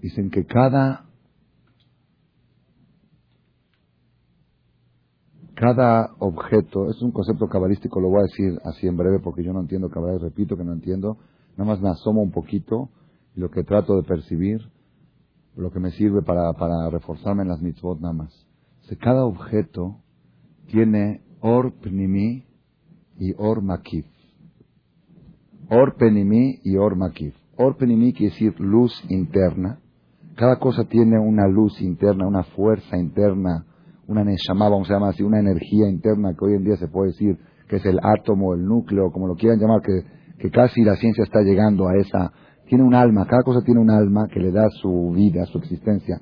Speaker 1: Dicen que cada cada objeto, es un concepto cabalístico, lo voy a decir así en breve porque yo no entiendo cabalá repito que no entiendo, nada más me asomo un poquito y lo que trato de percibir, lo que me sirve para, para reforzarme en las mitzvot nada más. cada objeto tiene or pnimi y or makif. Or penimi y or makif. Or penimi quiere decir luz interna. Cada cosa tiene una luz interna, una fuerza interna, una neshama, vamos a llamar así, una energía interna que hoy en día se puede decir que es el átomo, el núcleo, como lo quieran llamar, que, casi la ciencia está llegando a esa, tiene un alma, cada cosa tiene un alma que le da su vida, su existencia,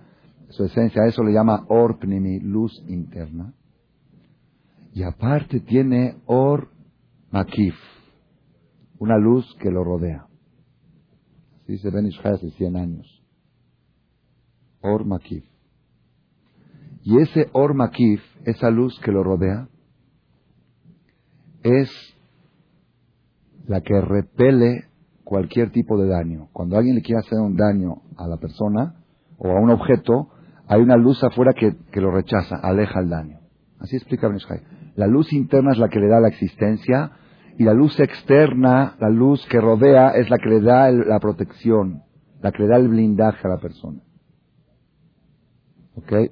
Speaker 1: su esencia, eso le llama orpnimi, luz interna. Y aparte tiene or makif, una luz que lo rodea. Así dice Ben hace 100 años. Or makif. Y ese Or Makif, esa luz que lo rodea, es la que repele cualquier tipo de daño. Cuando alguien le quiere hacer un daño a la persona o a un objeto, hay una luz afuera que, lo rechaza, aleja el daño. Así explica Benishai. La luz interna es la que le da la existencia y la luz externa, la luz que rodea, es la que le da la protección, la que le da el blindaje a la persona.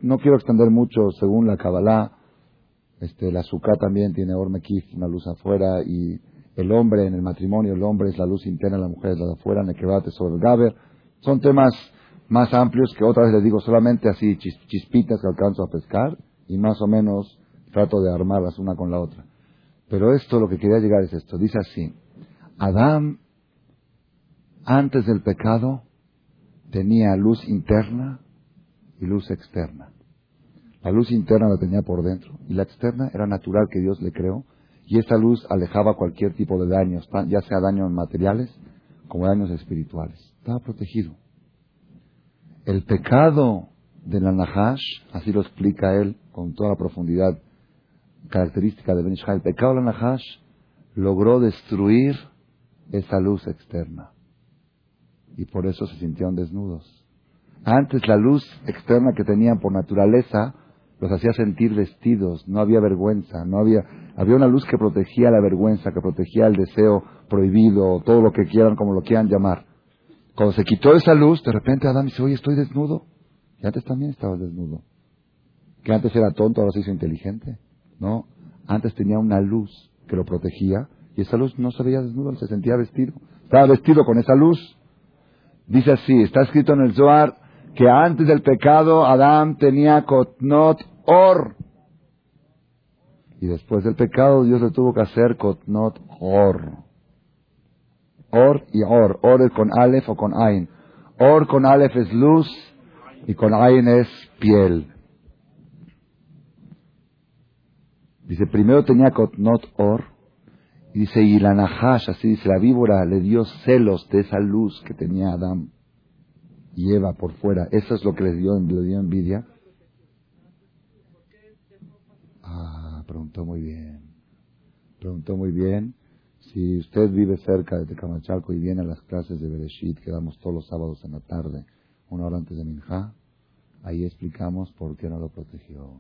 Speaker 1: No quiero extender mucho según la Kabbalah. Este, la azúcar también tiene Ormekif, una luz afuera, y el hombre en el matrimonio, el hombre es la luz interna, la mujer es la de afuera, quebrate sobre el Gaber. Son temas más amplios que otra vez les digo solamente así chispitas que alcanzo a pescar y más o menos trato de armarlas una con la otra. Pero esto, lo que quería llegar es esto. Dice así, Adán, antes del pecado, tenía luz interna y luz externa. La luz interna la tenía por dentro y la externa era natural que Dios le creó y esa luz alejaba cualquier tipo de daños, ya sea daños materiales como daños espirituales. Estaba protegido. El pecado de la Nahash, así lo explica él con toda la profundidad característica de Ben el pecado de la Nahash logró destruir esa luz externa y por eso se sintieron desnudos. Antes la luz externa que tenían por naturaleza los hacía sentir vestidos, no había vergüenza, no había, había una luz que protegía la vergüenza, que protegía el deseo prohibido, todo lo que quieran, como lo quieran llamar. Cuando se quitó esa luz, de repente Adán dice, oye, estoy desnudo. Y antes también estaba desnudo. Que antes era tonto, ahora se hizo inteligente. No, antes tenía una luz que lo protegía y esa luz no se veía desnudo, se sentía vestido. Estaba vestido con esa luz. Dice así, está escrito en el Zohar, que antes del pecado Adán tenía kotnot or. Y después del pecado Dios le tuvo que hacer kotnot or. Or y or. Or es con alef o con ain. Or con alef es luz y con ain es piel. Dice, primero tenía kotnot or. Y dice, y la nahash, así dice, la víbora le dio celos de esa luz que tenía Adán y Eva por fuera, ¿eso es lo que le dio, envidia? Ah, preguntó muy bien. Preguntó muy bien. Si usted vive cerca de Tecamachalco y viene a las clases de Bereshit que damos todos los sábados en la tarde, una hora antes de Minja, ahí explicamos por qué no lo protegió.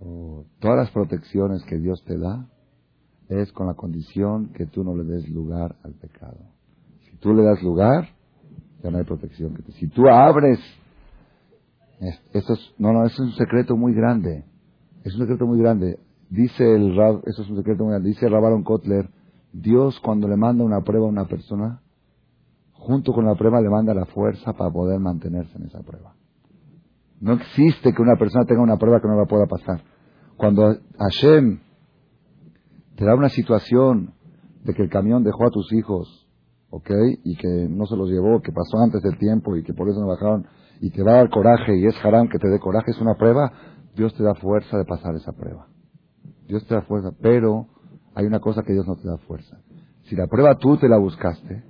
Speaker 1: Oh, todas las protecciones que Dios te da es con la condición que tú no le des lugar al pecado. Si tú le das lugar, ya no hay protección. Si tú abres, esto es, no, no, eso es un secreto muy grande. Es un secreto muy grande. Dice el Rab, eso es un secreto muy grande. Dice Rabaron Kotler, Dios cuando le manda una prueba a una persona, junto con la prueba le manda la fuerza para poder mantenerse en esa prueba. No existe que una persona tenga una prueba que no la pueda pasar. Cuando Hashem te da una situación de que el camión dejó a tus hijos ¿ok? Y que no se los llevó, que pasó antes del tiempo y que por eso no bajaron, y te va a dar coraje y es haram que te dé coraje, es una prueba, Dios te da fuerza de pasar esa prueba. Dios te da fuerza, pero hay una cosa que Dios no te da fuerza. Si la prueba tú te la buscaste,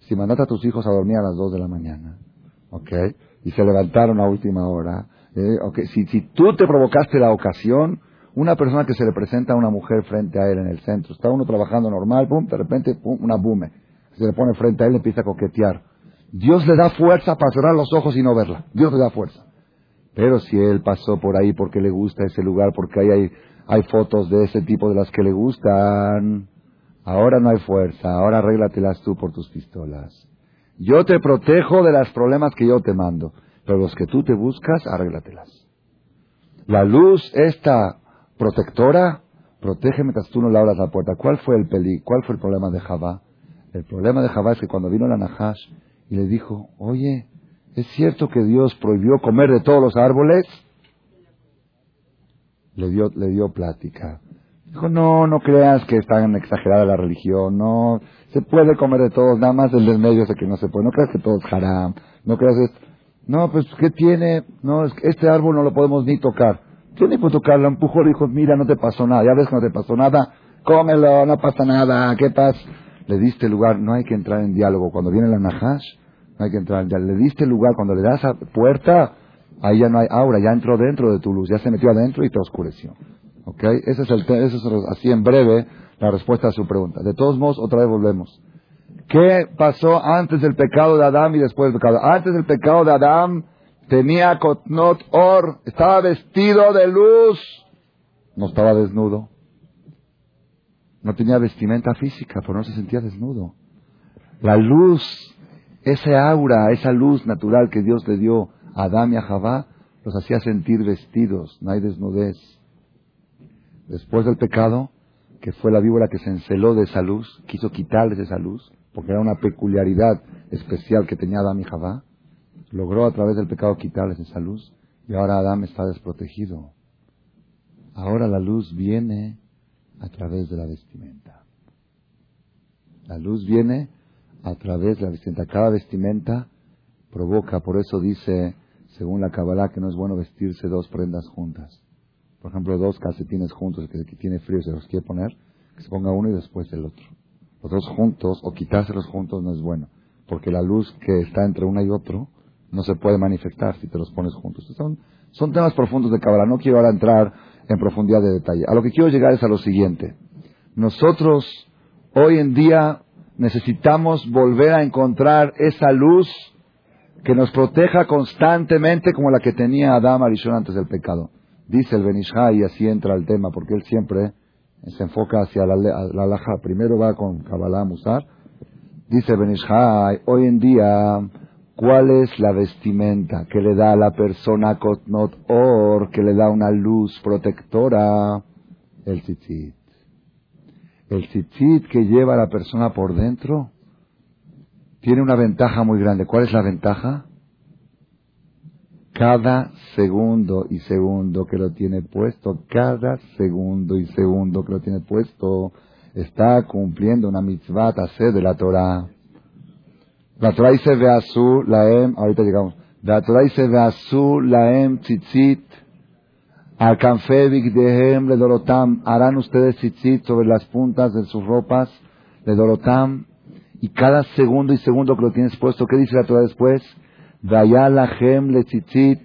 Speaker 1: si mandaste a tus hijos a dormir a las dos de la mañana, ¿ok? Y se levantaron a última hora, ¿eh? okay. si, si tú te provocaste la ocasión, Una persona que se le presenta a una mujer frente a él en el centro. Está uno trabajando normal, pum, de repente, pum, una bume. Se le pone frente a él y empieza a coquetear. Dios le da fuerza para cerrar los ojos y no verla. Dios le da fuerza. Pero si él pasó por ahí porque le gusta ese lugar, porque ahí hay, hay fotos de ese tipo de las que le gustan, ahora no hay fuerza, ahora arréglatelas tú por tus pistolas. Yo te protejo de los problemas que yo te mando, pero los que tú te buscas, arréglatelas. La luz, esta protectora, protege mientras tú no le abras la puerta. ¿Cuál fue el peli? ¿Cuál fue el problema de Javá? El problema de Javá es que cuando vino la Nahash y le dijo, oye, ¿es cierto que Dios prohibió comer de todos los árboles? Le dio, le dio plática. Dijo, no, no creas que es tan exagerada la religión, no, se puede comer de todos, nada más el del medio es que no se puede, no creas que todo es haram, no creas que... No, pues, ¿qué tiene? No, es que este árbol no lo podemos ni tocar. Tiene que tocarlo, empujó, dijo, mira, no te pasó nada, ya ves que no te pasó nada, cómelo, no pasa nada, ¿qué pasa? Le diste lugar, no hay que entrar en diálogo. Cuando viene la Nahash, no hay que entrar en diálogo. Le diste lugar, cuando le das a puerta, ahí ya no hay aura, ya entró dentro de tu luz, ya se metió adentro y te oscureció. ¿Ok? Ese es, el, es así en breve la respuesta a su pregunta. De todos modos, otra vez volvemos. ¿Qué pasó antes del pecado de Adán y después del pecado? Antes del pecado de Adán tenía kotnot or, estaba vestido de luz, no estaba desnudo. No tenía vestimenta física, pero no se sentía desnudo. La luz, ese aura, esa luz natural que Dios le dio a Adán y a Javá, los hacía sentir vestidos, no hay desnudez. Después del pecado, que fue la víbora que se enceló de esa luz, quiso quitarles esa luz, porque era una peculiaridad especial que tenía Adán y Javá, logró a través del pecado quitarles esa luz, y ahora Adán está desprotegido. Ahora la luz viene a través de la vestimenta. La luz viene a través de la vestimenta. Cada vestimenta provoca, por eso dice, según la Kabbalah, que no es bueno vestirse dos prendas juntas. Por ejemplo, dos calcetines juntos, que tiene frío se los quiere poner, que se ponga uno y después el otro. Los dos juntos, o quitárselos juntos, no es bueno, porque la luz que está entre uno y otro no se puede manifestar si te los pones juntos. Son, son temas profundos de Kabbalah. No quiero ahora entrar en profundidad de detalle. A lo que quiero llegar es a lo siguiente. Nosotros hoy en día necesitamos volver a encontrar esa luz que nos proteja constantemente como la que tenía Adán Arishon antes del pecado. Dice el Benishai, y así entra el tema, porque él siempre se enfoca hacia la, la. Primero va con Kabbalah Musar. Dice Benishai, hoy en día ¿Cuál es la vestimenta que le da a la persona Kotnot Or, que le da una luz protectora? El tzitzit. El tzitzit que lleva a la persona por dentro tiene una ventaja muy grande. ¿Cuál es la ventaja? Cada segundo y segundo que lo tiene puesto, cada segundo y segundo que lo tiene puesto, está cumpliendo una mitzvah de la Torah. Dice Veazú, Laem, ahorita llegamos. Dice Veazú, Laem, Tzitzit, Alcanfe, Bigdehem, Ledorotam. Harán ustedes tzitzit sobre las puntas de sus ropas, Ledorotam. Y cada segundo y segundo que lo tienes puesto, ¿qué dice la Torah después? Vayalahem, le tzitzit.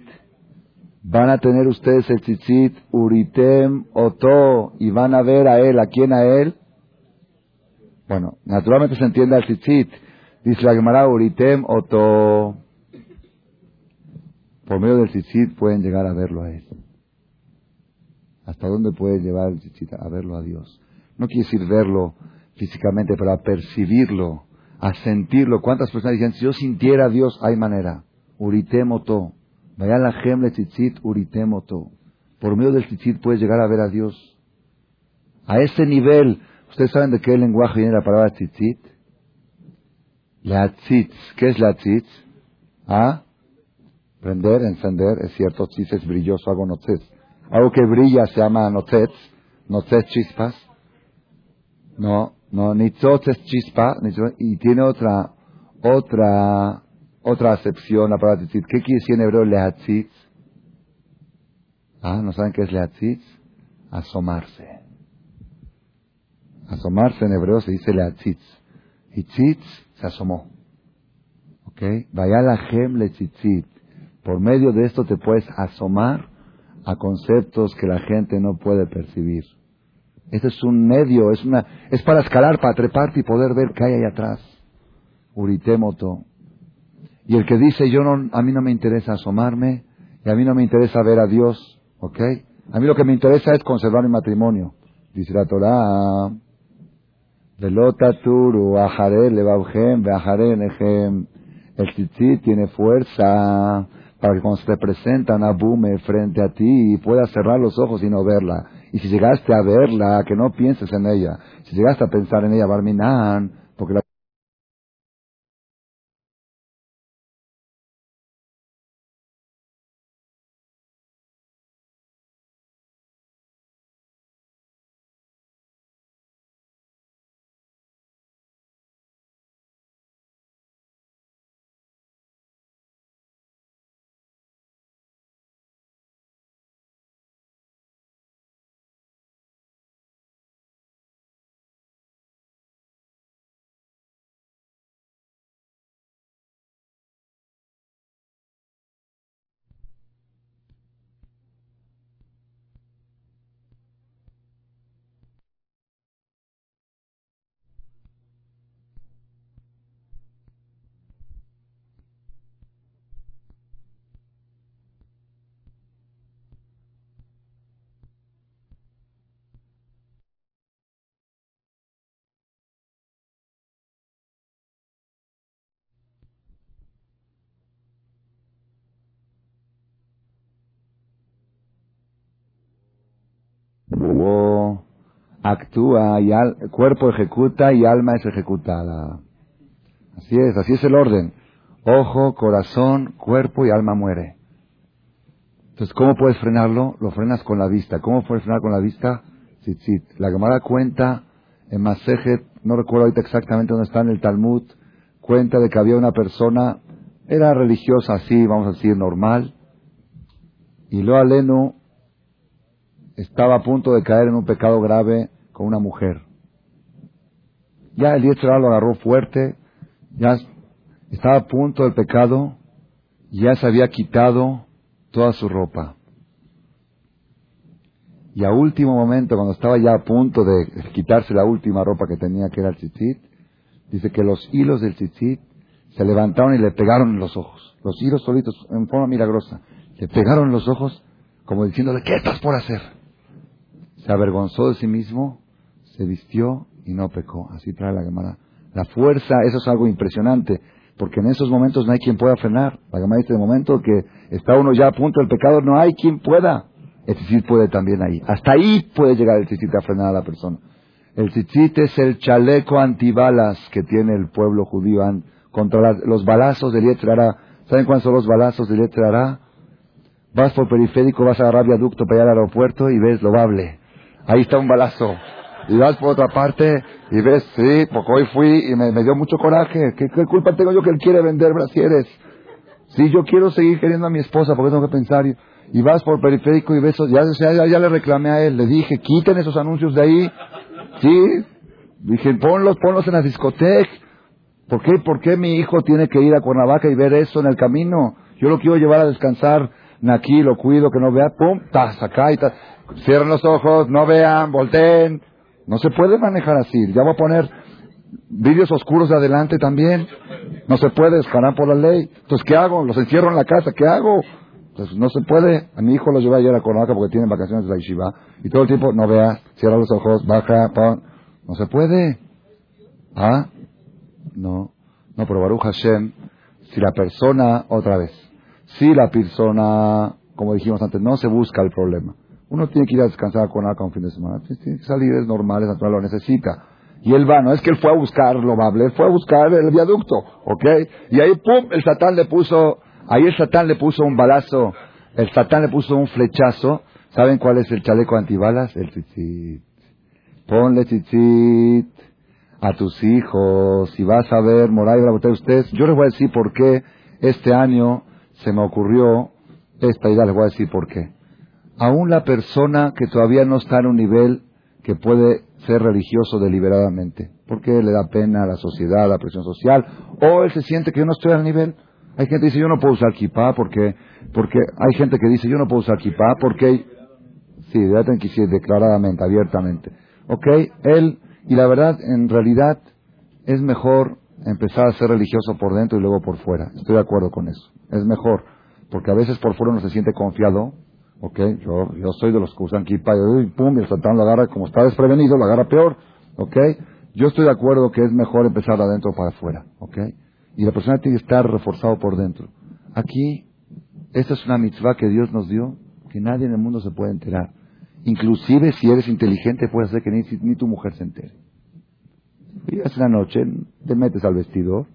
Speaker 1: Van a tener ustedes el tzitzit, Uritem, Oto, y van a ver a él. ¿A quién a él? Bueno, naturalmente se entiende al tzitzit Dice la Gemara, Uritem Oto. Por medio del tzitzit pueden llegar a verlo a él. ¿Hasta dónde puede llevar el tzitzit? A verlo a Dios. No quiere decir verlo físicamente, pero a percibirlo, a sentirlo. ¿Cuántas personas dicen, si yo sintiera a Dios, hay manera? Uritem Oto. Vaya la gemle tzitzit, Uritem Oto. Por medio del tzitzit puedes llegar a ver a Dios. A ese nivel, ¿ustedes saben de qué lenguaje viene la palabra tzitzit? La tzitz. ¿Qué es la tzitz? ¿Ah? Prender, encender, es cierto, tzitz es brilloso, algo notzitz. Algo que brilla se llama notzitz, notzitz chispas. No, no, nitzotz es chispa, y tiene otra, otra, otra acepción la palabra tzitz. ¿Qué quiere decir en hebreo lehatzitz? Ah, ¿no saben qué es lehatzitz? Asomarse. Asomarse en hebreo se dice lehatzitz. Y tzitz se asomó. ¿Ok? Vaya la gem le tzitzit. Por medio de esto te puedes asomar a conceptos que la gente no puede percibir. Este es un medio, es, una, es para escalar, para treparte y poder ver qué hay ahí atrás. Uritémoto. Y el que dice, yo no, a mí no me interesa asomarme, y a mí no me interesa ver a Dios, ¿ok? A mí lo que me interesa es conservar mi matrimonio. Dice la Torah, Velota turu, El tzitzit tiene fuerza para que cuando se te presenta una bume frente a ti puedas cerrar los ojos y no verla. Y si llegaste a verla, que no pienses en ella. Si llegaste a pensar en ella, Barminan, porque la cuerpo ejecuta y alma es ejecutada. Así es, así es el orden. Ojo, corazón, cuerpo y alma muere. Entonces, ¿cómo puedes frenarlo? Lo frenas con la vista. ¿Cómo puedes frenar con la vista? Tzitzit. La Gemara cuenta en Masejet, no recuerdo ahorita exactamente dónde está en el Talmud, cuenta de que había una persona, era religiosa así, vamos a decir, normal, y lo aleno estaba a punto de caer en un pecado grave con una mujer. Ya el Yetzirah lo agarró fuerte, ya estaba a punto del pecado, ya se había quitado toda su ropa. Y a último momento, cuando estaba ya a punto de quitarse la última ropa que tenía, que era el tzitzit, dice que los hilos del tzitzit se levantaron y le pegaron los ojos. Los hilos solitos, en forma milagrosa. Le pegaron los ojos como diciéndole, ¿qué estás por hacer? Se avergonzó de sí mismo se vistió y no pecó. Así trae la Gemara. La fuerza, eso es algo impresionante, porque en esos momentos no hay quien pueda frenar. La Gemara dice, de momento que está uno ya a punto del pecado, no hay quien pueda. El tzitzit puede también ahí. Hasta ahí puede llegar el tzitzit a frenar a la persona. El tzitzit es el chaleco antibalas que tiene el pueblo judío contra los balazos del Yetrará. ¿Saben cuáles son los balazos del Yetrará? Vas por periférico, vas a agarrar viaducto para ir al aeropuerto y ves lo bable. Ahí está un balazo y vas por otra parte y ves, sí, porque hoy fui y me, dio mucho coraje. ¿Qué, culpa tengo yo que él quiere vender brasieres? Sí, yo quiero seguir queriendo a mi esposa porque tengo que pensar. Y, vas por periférico y ves, ya, ya, ya, le reclamé a él, le dije, quiten esos anuncios de ahí. Sí, dije, ponlos, ponlos en la discoteca. ¿Por qué, ¿Por qué mi hijo tiene que ir a Cuernavaca y ver eso en el camino? Yo lo quiero llevar a descansar aquí, lo cuido, que no vea, pum, tas, acá y tas. Cierren los ojos, no vean, volteen. No se puede manejar así. Ya voy a poner vídeos oscuros de adelante también. No se puede, escalar por la ley. Entonces, ¿qué hago? Los encierro en la casa, ¿qué hago? Entonces, no se puede. A mi hijo lo llevé ayer a Cuernavaca porque tienen vacaciones de la Yeshiva. Y todo el tiempo, no vea, cierra los ojos, baja. No se puede. ¿Ah? No. No, pero Baruch Hashem, si la persona, otra vez, si la persona, como dijimos antes, no se busca el problema. Uno tiene que ir a descansar con Arca un fin de semana. Tiene que salir, es normal, es natural, lo necesita. Y él va, no es que él fue a buscar lo él fue a buscar el viaducto, ¿ok? Y ahí, pum, el satán le puso, ahí el satán le puso un balazo, el satán le puso un flechazo. ¿Saben cuál es el chaleco antibalas? El tzitzit. Ponle tzitzit a tus hijos. Si vas a ver Moray de ustedes, yo les voy a decir por qué este año se me ocurrió esta idea, les voy a decir por qué aún la persona que todavía no está en un nivel que puede ser religioso deliberadamente, porque le da pena a la sociedad, a la presión social, o él se siente que yo no estoy al nivel. Hay gente que dice, yo no puedo usar kippah porque, porque hay gente que dice, yo no puedo usar kippah porque, sí, declaradamente, abiertamente. ¿Ok? Él, y la verdad, en realidad, es mejor empezar a ser religioso por dentro y luego por fuera. Estoy de acuerdo con eso. Es mejor, porque a veces por fuera uno se siente confiado. ¿Ok? Yo, yo soy de los que usan kippah y pum, y el satán lo agarra, como está desprevenido, lo agarra peor. ¿Ok? Yo estoy de acuerdo que es mejor empezar de adentro para afuera. ¿Ok? Y la persona tiene que estar reforzado por dentro. Aquí, esta es una mitzvah que Dios nos dio, que nadie en el mundo se puede enterar. Inclusive si eres inteligente, puede hacer que ni, tu mujer se entere. Llegas en la noche, te metes al vestidor,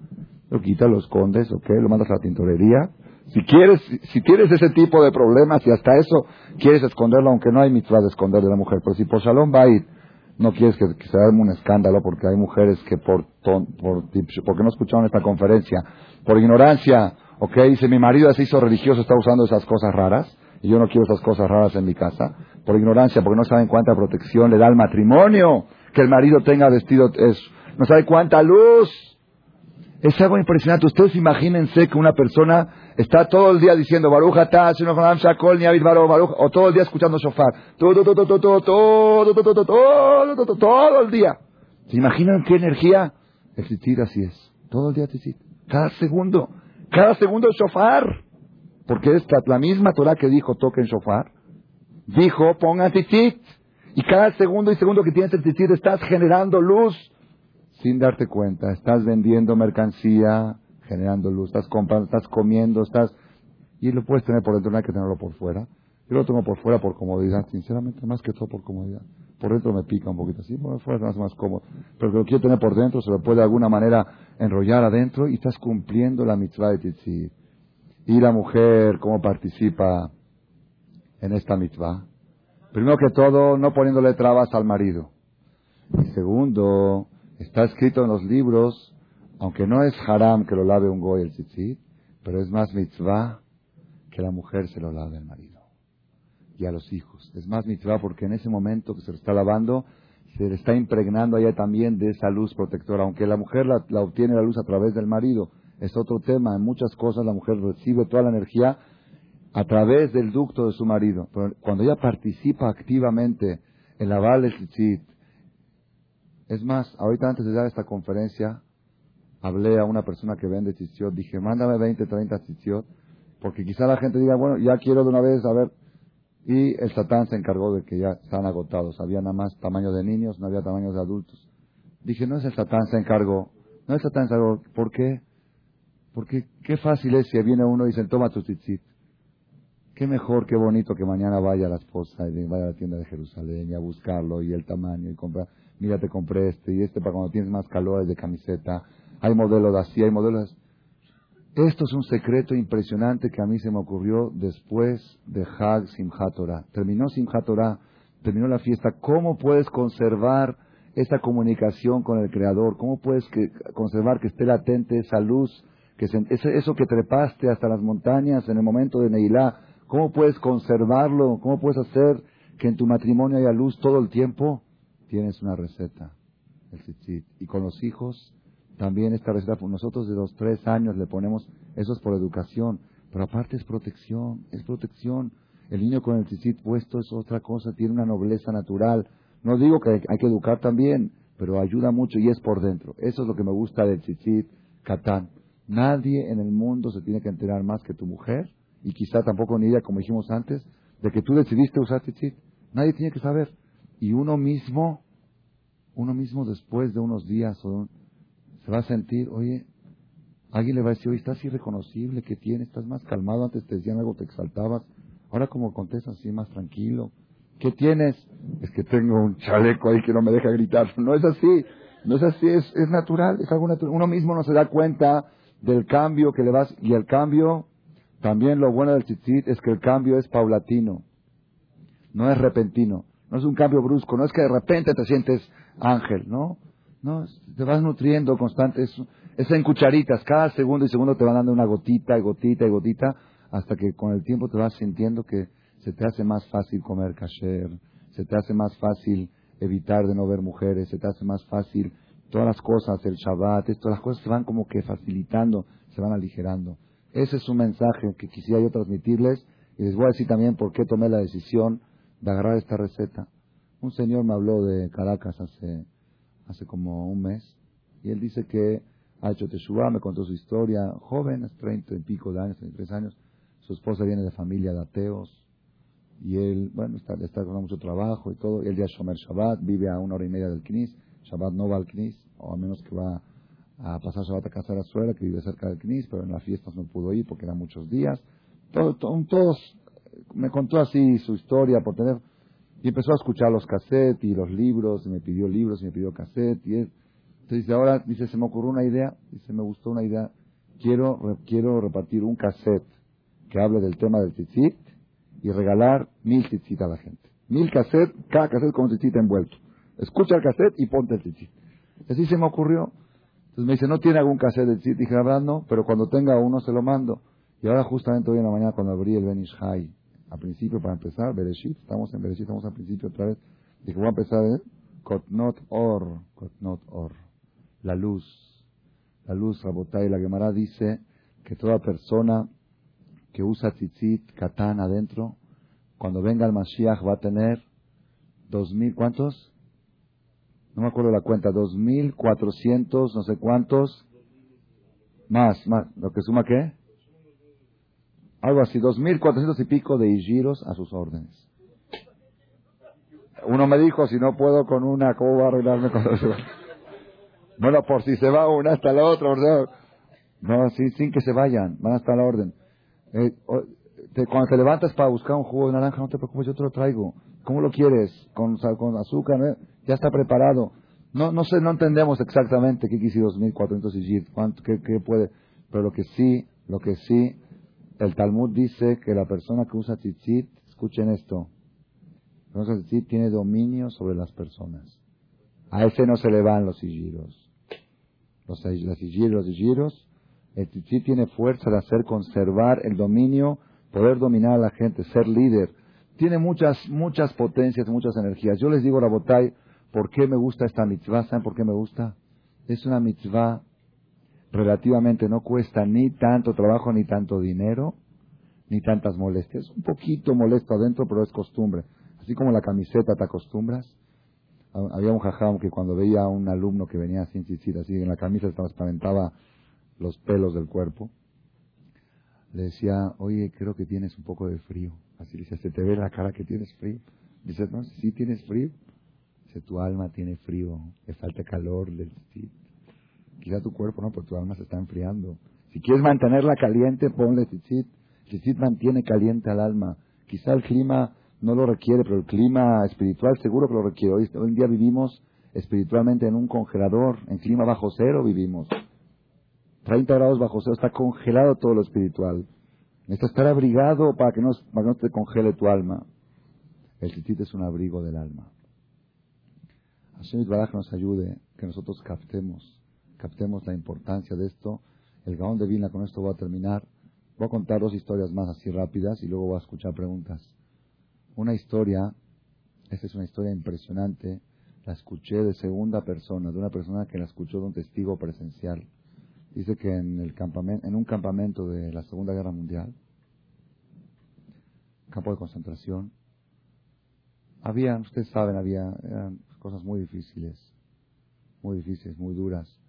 Speaker 1: lo quitas, lo escondes, ¿ok? Lo mandas a la tintorería. Si quieres, si tienes ese tipo de problemas y hasta eso quieres esconderlo, aunque no hay mitzvah de esconder de la mujer, pero si por a ir no quieres que, se haga un escándalo porque hay mujeres que por, por porque no escucharon esta conferencia, por ignorancia, ok, dice mi marido se hizo religioso, está usando esas cosas raras y yo no quiero esas cosas raras en mi casa, por ignorancia, porque no saben cuánta protección le da al matrimonio, que el marido tenga vestido, es, no sabe cuánta luz. Es algo impresionante. Ustedes imagínense que una persona está todo el día diciendo Baruch Shakol, Baruch, o todo el día escuchando shofar. Todo, todo, todo, todo, todo, todo, todo, todo, el día. ¿Se imaginan qué energía? El tzitzit así es. Todo el día tzitzit. Cada segundo. Cada segundo el shofar. Porque es la misma Torah que dijo toquen shofar. Dijo pongan tzitzit. Y cada segundo y segundo que tienes el tzitzit estás generando luz sin darte cuenta. Estás vendiendo mercancía, generando luz, estás comprando, estás comiendo, estás... Y lo puedes tener por dentro, no hay que tenerlo por fuera. Yo lo tengo por fuera por comodidad, sinceramente, más que todo por comodidad. Por dentro me pica un poquito así, por fuera es más cómodo. Pero lo quiero tener por dentro, se lo puede de alguna manera enrollar adentro y estás cumpliendo la mitzvah de tzitzit. Y la mujer, cómo participa en esta mitzvah. Primero que todo, no poniéndole trabas al marido. Y segundo, Está escrito en los libros, aunque no es haram que lo lave un goy el tzitzit, pero es más mitzvah que la mujer se lo lave al marido y a los hijos. Es más mitzvah porque en ese momento que se lo está lavando, se le está impregnando allá también de esa luz protectora. Aunque la mujer la, la, obtiene la luz a través del marido, es otro tema. En muchas cosas la mujer recibe toda la energía a través del ducto de su marido. Pero cuando ella participa activamente en lavar el tzitzit, es más, ahorita antes de dar esta conferencia, hablé a una persona que vende tzitzit, dije, mándame 20, 30 tzitzit, porque quizá la gente diga, bueno, ya quiero de una vez, a ver, y el satán se encargó de que ya están agotados, había nada más tamaño de niños, no había tamaño de adultos. Dije, no es el satán se encargó, no es el satán se encargó, ¿por qué? Porque qué fácil es si viene uno y dice, toma tu tzitzit. Qué mejor, qué bonito que mañana vaya la esposa y vaya a la tienda de Jerusalén y a buscarlo y el tamaño y comprar mira, te compré este y este para cuando tienes más calores de camiseta. Hay modelos así, hay modelos Esto es un secreto impresionante que a mí se me ocurrió después de Hag Simchat Torah. Terminó Simchat Torah, terminó la fiesta. ¿Cómo puedes conservar esta comunicación con el Creador? ¿Cómo puedes conservar que esté latente esa luz, que eso que trepaste hasta las montañas en el momento de Neilá? ¿Cómo puedes conservarlo? ¿Cómo puedes hacer que en tu matrimonio haya luz todo el tiempo? tienes una receta, el tzitzit. Y con los hijos, también esta receta, pues nosotros de los tres años le ponemos, eso es por educación, pero aparte es protección, es protección. El niño con el tzitzit puesto es otra cosa, tiene una nobleza natural. No digo que hay que educar también, pero ayuda mucho y es por dentro. Eso es lo que me gusta del tzitzit Catán. Nadie en el mundo se tiene que enterar más que tu mujer, y quizá tampoco ni ella, como dijimos antes, de que tú decidiste usar tzitzit. Nadie tiene que saber. Y uno mismo uno mismo después de unos días se va a sentir, oye, alguien le va a decir, oye, estás irreconocible, ¿qué tienes? Estás más calmado, antes te decían algo, te exaltabas, ahora como contestas así, más tranquilo. ¿Qué tienes? Es que tengo un chaleco ahí que no me deja gritar. No es así, no es así, es, es natural, es algo natural. Uno mismo no se da cuenta del cambio que le vas, y el cambio, también lo bueno del tzitzit es que el cambio es paulatino, no es repentino, no es un cambio brusco, no es que de repente te sientes ángel, ¿no? No, te vas nutriendo constante, es, en cucharitas, cada segundo y segundo te van dando una gotita y gotita y gotita, hasta que con el tiempo te vas sintiendo que se te hace más fácil comer kasher, se te hace más fácil evitar de no ver mujeres, se te hace más fácil todas las cosas, el Shabbat, todas las cosas se van como que facilitando, se van aligerando. Ese es un mensaje que quisiera yo transmitirles y les voy a decir también por qué tomé la decisión de agarrar esta receta. Un señor me habló de Caracas hace, hace como un mes y él dice que ha hecho Teshuvah, me contó su historia, joven, 30 y pico de años, 33 años, su esposa viene de familia de ateos y él, bueno, está, está con mucho trabajo y todo, y él ya Shomer Shabbat, vive a una hora y media del Knis, Shabbat no va al Knis, o a menos que va a pasar Shabbat a casa de la suegra que vive cerca del Knis, pero en las fiestas no pudo ir porque eran muchos días. Todo, todos, me contó así su historia por tener, y empezó a escuchar los cassettes y los libros, y me pidió libros y me pidió cassettes, y entonces dice, ahora, dice, se me ocurrió una idea, dice, me gustó una idea, quiero, quiero repartir un cassette que hable del tema del tzitzit y regalar mil tzitzit a la gente. Mil cassettes, cada cassette con un tzitzit envuelto. Escucha el cassette y ponte el tzitzit. Así se me ocurrió. Entonces me dice, ¿no tiene algún cassette de tzitzit? Dije, la verdad no, pero cuando tenga uno se lo mando. Y ahora justamente hoy en la mañana cuando abrí el Benish High, a principio para empezar, Bereshit, estamos en Bereshit, estamos al principio otra vez, dije, voy a empezar en Kotnot Or, Kotnot Or, la luz. La luz, Rabotay, la Gemara dice que toda persona que usa tzitzit, katán adentro, cuando venga el Mashiach va a tener dos mil, ¿cuántos? No me acuerdo la cuenta, dos mil cuatrocientos, no sé cuántos, más, más, ¿lo que suma qué? Algo así, dos mil cuatrocientos y pico de hijiros a sus órdenes. Uno me dijo, si no puedo con una, ¿cómo voy a arreglarme con eso? Bueno, por si se va una hasta la otra, No, sí, sin que se vayan, van hasta la orden. Eh, cuando te levantas para buscar un jugo de naranja, no te preocupes, yo te lo traigo. ¿Cómo lo quieres? ¿Con, con azúcar? Ya está preparado. No, no sé, no entendemos exactamente qué quise 2400 y qué, qué puede. Pero lo que sí, lo que sí, el Talmud dice que la persona que usa tzitzit, escuchen esto, usa tzitzit tiene dominio sobre las personas. A ese no se le van los sigiros. Los, los sigiros, los sigiros el tzitzit tiene fuerza de hacer conservar el dominio, poder dominar a la gente, ser líder. Tiene muchas, muchas potencias, muchas energías. Yo les digo, la botay, ¿por qué me gusta esta mitzvah? ¿Saben por qué me gusta? Es una mitzvah relativamente no cuesta ni tanto trabajo, ni tanto dinero, ni tantas molestias. Un poquito molesto adentro, pero es costumbre. Así como la camiseta te acostumbras. Había un jajam que cuando veía a un alumno que venía sin tzitzit, así en la camisa se transparentaba los pelos del cuerpo, le decía, oye, creo que tienes un poco de frío. Así dice, se te ve la cara que tienes frío. Dice, no, sí tienes frío. Dice, tu alma tiene frío, le falta calor del. Quizá tu cuerpo no, pero tu alma se está enfriando. Si quieres mantenerla caliente, ponle tzitzit. Tzitzit mantiene caliente al alma. Quizá el clima no lo requiere, pero el clima espiritual seguro que lo requiere. Hoy, hoy en día vivimos espiritualmente en un congelador, en clima bajo cero vivimos. 30 grados bajo cero, está congelado todo lo espiritual. Necesitas estar abrigado para que no, para que no te congele tu alma. El tzitzit es un abrigo del alma. Hashem Baraj nos ayude, que nosotros captemos, captemos la importancia de esto. El Gaón de Vilna, con esto voy a terminar. Voy a contar dos historias más así rápidas y luego voy a escuchar preguntas. Una historia, esta es una historia impresionante, la escuché de segunda persona, de una persona que la escuchó de un testigo presencial. Dice que en, el campamento, en un campamento de la Segunda Guerra Mundial, campo de concentración, había, ustedes saben, había eran cosas muy difíciles, muy difíciles, muy duras.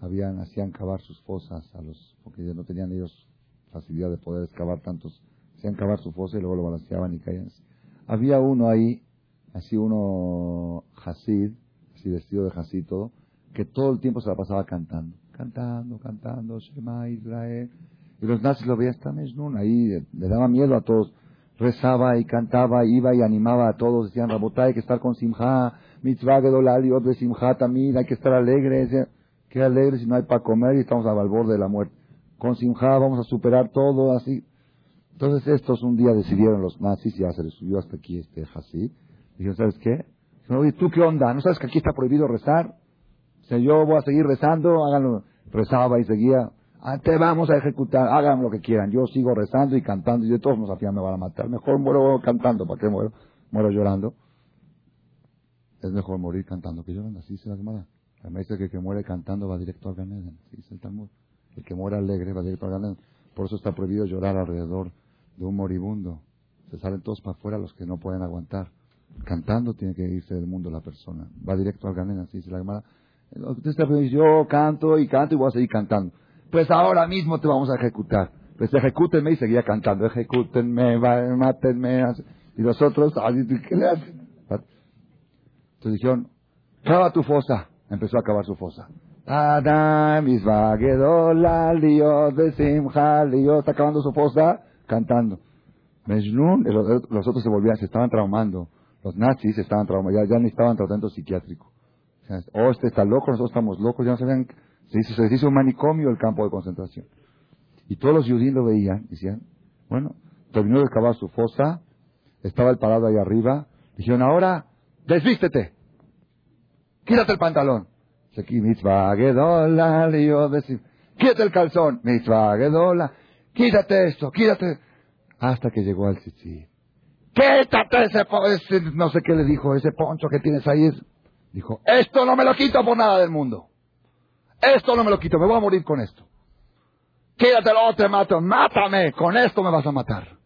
Speaker 1: Habían, hacían cavar sus fosas a los, porque no tenían ellos facilidad de poder excavar tantos, hacían cavar su fosa y luego lo balanceaban y caían. Había uno ahí, así uno Hasid, así vestido de Hasid todo, que todo el tiempo se la pasaba cantando cantando, cantando, Shema Israel. Y los nazis lo veían esta Mesnun, ahí le daba miedo a todos. Rezaba y cantaba, iba y animaba a todos, decían, Rabotá, hay que estar con Simha, mitzvah gedolal y de Simha también, hay que estar alegres. Qué alegres si no hay para comer y estamos al borde de la muerte. Con Simha vamos a superar todo, así. Entonces estos un día decidieron los nazis, ya se les subió hasta aquí este Hasid. Dijeron, ¿sabes qué? Oye, ¿tú qué onda? ¿No sabes que aquí está prohibido rezar? O sea, yo voy a seguir rezando, háganlo rezaba y seguía, ah, te vamos a ejecutar, hagan lo que quieran, yo sigo rezando y cantando y de todos nos hacían me van a matar, mejor muero cantando, ¿para qué muero? Muero llorando. Es mejor morir cantando que llorando, así dice la Gemara. Me dice que el que muere cantando va directo al Ganeden, dice el Talmud. El que muere alegre va directo al Ganeden. Por eso está prohibido llorar alrededor de un moribundo. Se salen todos para afuera los que no pueden aguantar. Cantando tiene que irse del mundo la persona. Va directo al ganén, así dice la Gemara. Yo canto y canto y voy a seguir cantando. Pues ahora mismo te vamos a ejecutar. Pues ejecútenme y seguía cantando. Ejecútenme, mátenme. Y los otros, ¿qué? Entonces dijeron, cava tu fosa. Empezó a cavar su fosa. Adam, Está acabando su fosa cantando. Mejnun, los otros se volvían, se estaban traumando. Los nazis se estaban traumando, ya, ya necesitaban tratamiento psiquiátrico. O oh, este está loco, nosotros estamos locos, ya no sabían. Se hizo, se hizo un manicomio el campo de concentración. Y todos los judíos lo veían, decían, bueno, terminó de cavar su fosa, estaba el parado ahí arriba, dijeron, ahora, desvístete, quítate el pantalón. Quítate el calzón, quítate esto, quítate. Hasta que llegó al tzitzit. Quítate ese, no sé qué le dijo, ese poncho que tienes ahí. Dijo, esto no me lo quito por nada del mundo. Esto no me lo quito, me voy a morir con esto. Quédatelo, te mato, mátame, con esto me vas a matar.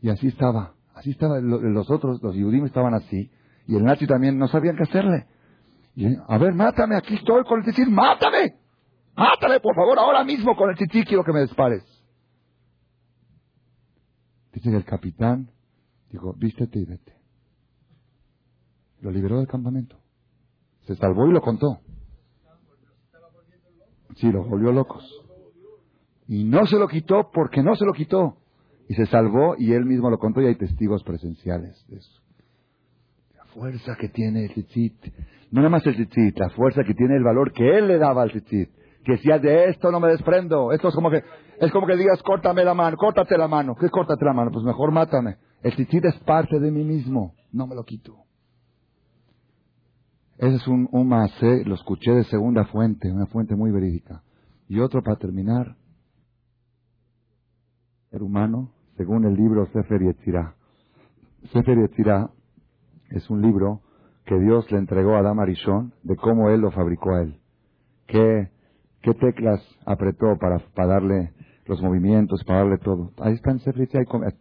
Speaker 1: Y así estaba, así estaban los otros, los judíos estaban así, y el nazi también no sabían qué hacerle. A ver, mátame, aquí estoy con el tzitzit, mátame, mátame, por favor, ahora mismo con el tzitzit quiero que me dispares. Dice que el capitán dijo, vístete y vete. Lo liberó del campamento. Se salvó y lo contó. Sí, los volvió locos. Y no se lo quitó porque no se lo quitó. Y se salvó y él mismo lo contó y hay testigos presenciales de eso. La fuerza que tiene el tzitzit. No nada más el tzitzit, la fuerza que tiene el valor que él le daba al tzitzit. Que decía, de esto no me desprendo. Esto es como que, es como que digas, córtame la mano, córtate la mano. ¿Qué córtate la mano? Pues mejor mátame. El tzitzit es parte de mí mismo. No me lo quito. Ese es un, un lo escuché de segunda fuente, una fuente muy verídica. Y otro para terminar, ser humano, según el libro Sefer Yetzirah. Sefer Yetzirah es un libro que Dios le entregó a Adam Arishon de cómo él lo fabricó a él. Qué, qué teclas apretó para, para darle los movimientos, para darle todo. Ahí está en Sefer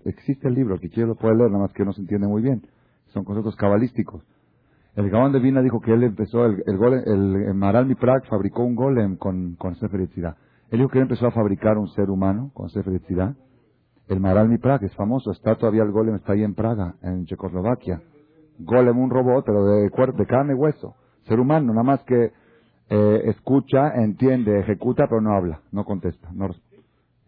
Speaker 1: existe el libro, que quiero lo puede leer, nada más que no se entiende muy bien. Son conceptos cabalísticos. El Gabón de Vina dijo que él empezó, el, el, el, Maral Miprak fabricó un golem con, con Él dijo que él empezó a fabricar un ser humano con Sefer El Maral Miprak es famoso, está todavía el golem, está ahí en Praga, en Checoslovaquia. Golem, un robot, pero de, de carne y hueso. Ser humano, nada más que eh, escucha, entiende, ejecuta, pero no habla, no contesta. No,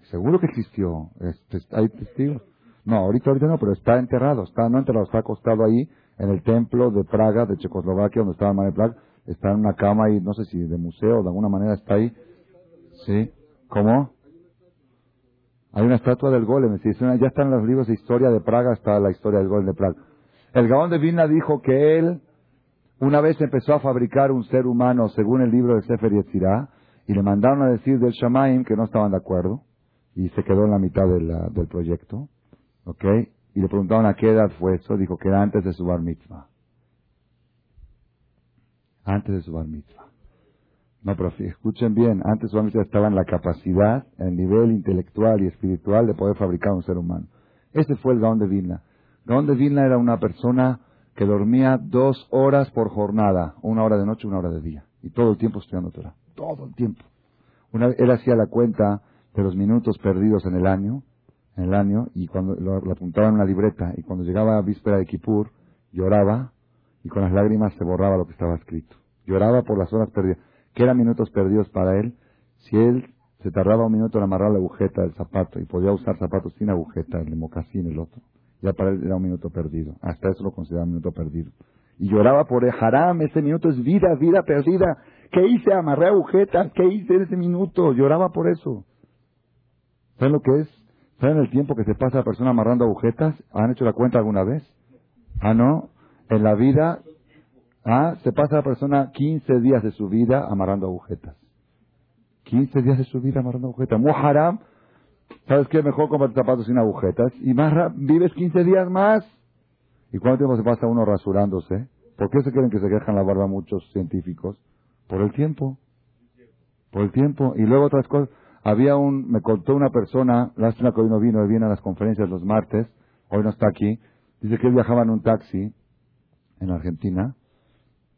Speaker 1: seguro que existió, este, hay testigos. No, ahorita, ahorita no, pero está enterrado, está no enterrado, está acostado ahí en el templo de Praga, de Checoslovaquia, donde estaba el de Praga, está en una cama y no sé si de museo, de alguna manera está ahí. ¿Sí? ¿Cómo? Hay una estatua del golem, ya están los libros de historia de Praga, está la historia del golem de Praga. El Gaón de Vilna dijo que él una vez empezó a fabricar un ser humano según el libro de Sefer Yetzirah y le mandaron a decir del Shamaim que no estaban de acuerdo y se quedó en la mitad del proyecto. ¿Ok? y le preguntaron a qué edad fue eso, dijo que era antes de su bar mitzvah. Antes de su bar mitzvah. No, pero escuchen bien, antes de su mitzvah estaba en la capacidad, el nivel intelectual y espiritual de poder fabricar un ser humano. Ese fue el Gaón de Vilna. Gaón Vilna era una persona que dormía dos horas por jornada, una hora de noche, una hora de día, y todo el tiempo estudiando Torah, todo el tiempo. Una, él hacía la cuenta de los minutos perdidos en el año, en el año y cuando lo, apuntaba en una libreta y cuando llegaba a víspera de Kippur lloraba y con las lágrimas se borraba lo que estaba escrito. Lloraba por las horas perdidas. ¿Qué eran minutos perdidos para él? Si él se tardaba un minuto en amarrar la agujeta del zapato y podía usar zapatos sin agujeta, el mocasín, el otro, ya para él era un minuto perdido. Hasta eso lo consideraba un minuto perdido. Y lloraba por el haram, ese minuto es vida, vida perdida. ¿Qué hice? Amarré agujetas, ¿qué hice en ese minuto? Lloraba por eso. ¿Saben lo que es? ¿Saben el tiempo que se pasa la persona amarrando agujetas? ¿Han hecho la cuenta alguna vez? Ah, no. En la vida, ah, se pasa la persona 15 días de su vida amarrando agujetas. 15 días de su vida amarrando agujetas. Muharam, ¿sabes qué? Mejor comprar zapatos sin agujetas. Y más vives 15 días más. ¿Y cuánto tiempo se pasa uno rasurándose? ¿Por qué se creen que se quejan la barba muchos científicos? Por el tiempo. Por el tiempo. Y luego otras cosas. Había un, me contó una persona, lástima que hoy no vino, él viene a las conferencias los martes, hoy no está aquí, dice que él viajaba en un taxi en Argentina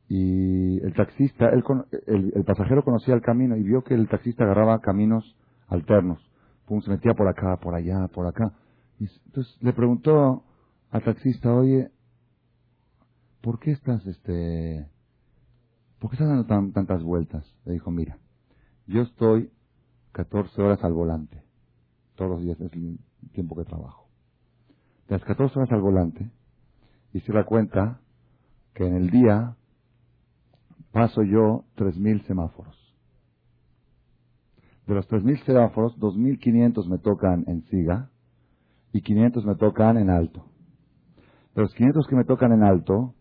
Speaker 1: y el taxista, él, el, el, pasajero conocía el camino y vio que el taxista agarraba caminos alternos. Pum, se metía por acá, por allá, por acá. Entonces le preguntó al taxista, oye, ¿por qué estás, este, por qué estás dando tantas vueltas? Le dijo, mira, yo estoy 14 horas al volante. Todos los días es el tiempo que trabajo. De las 14 horas al volante, se da cuenta que en el día paso yo 3.000 semáforos. De los 3.000 semáforos, 2.500 me tocan en siga y 500 me tocan en alto. De los 500 que me tocan en alto,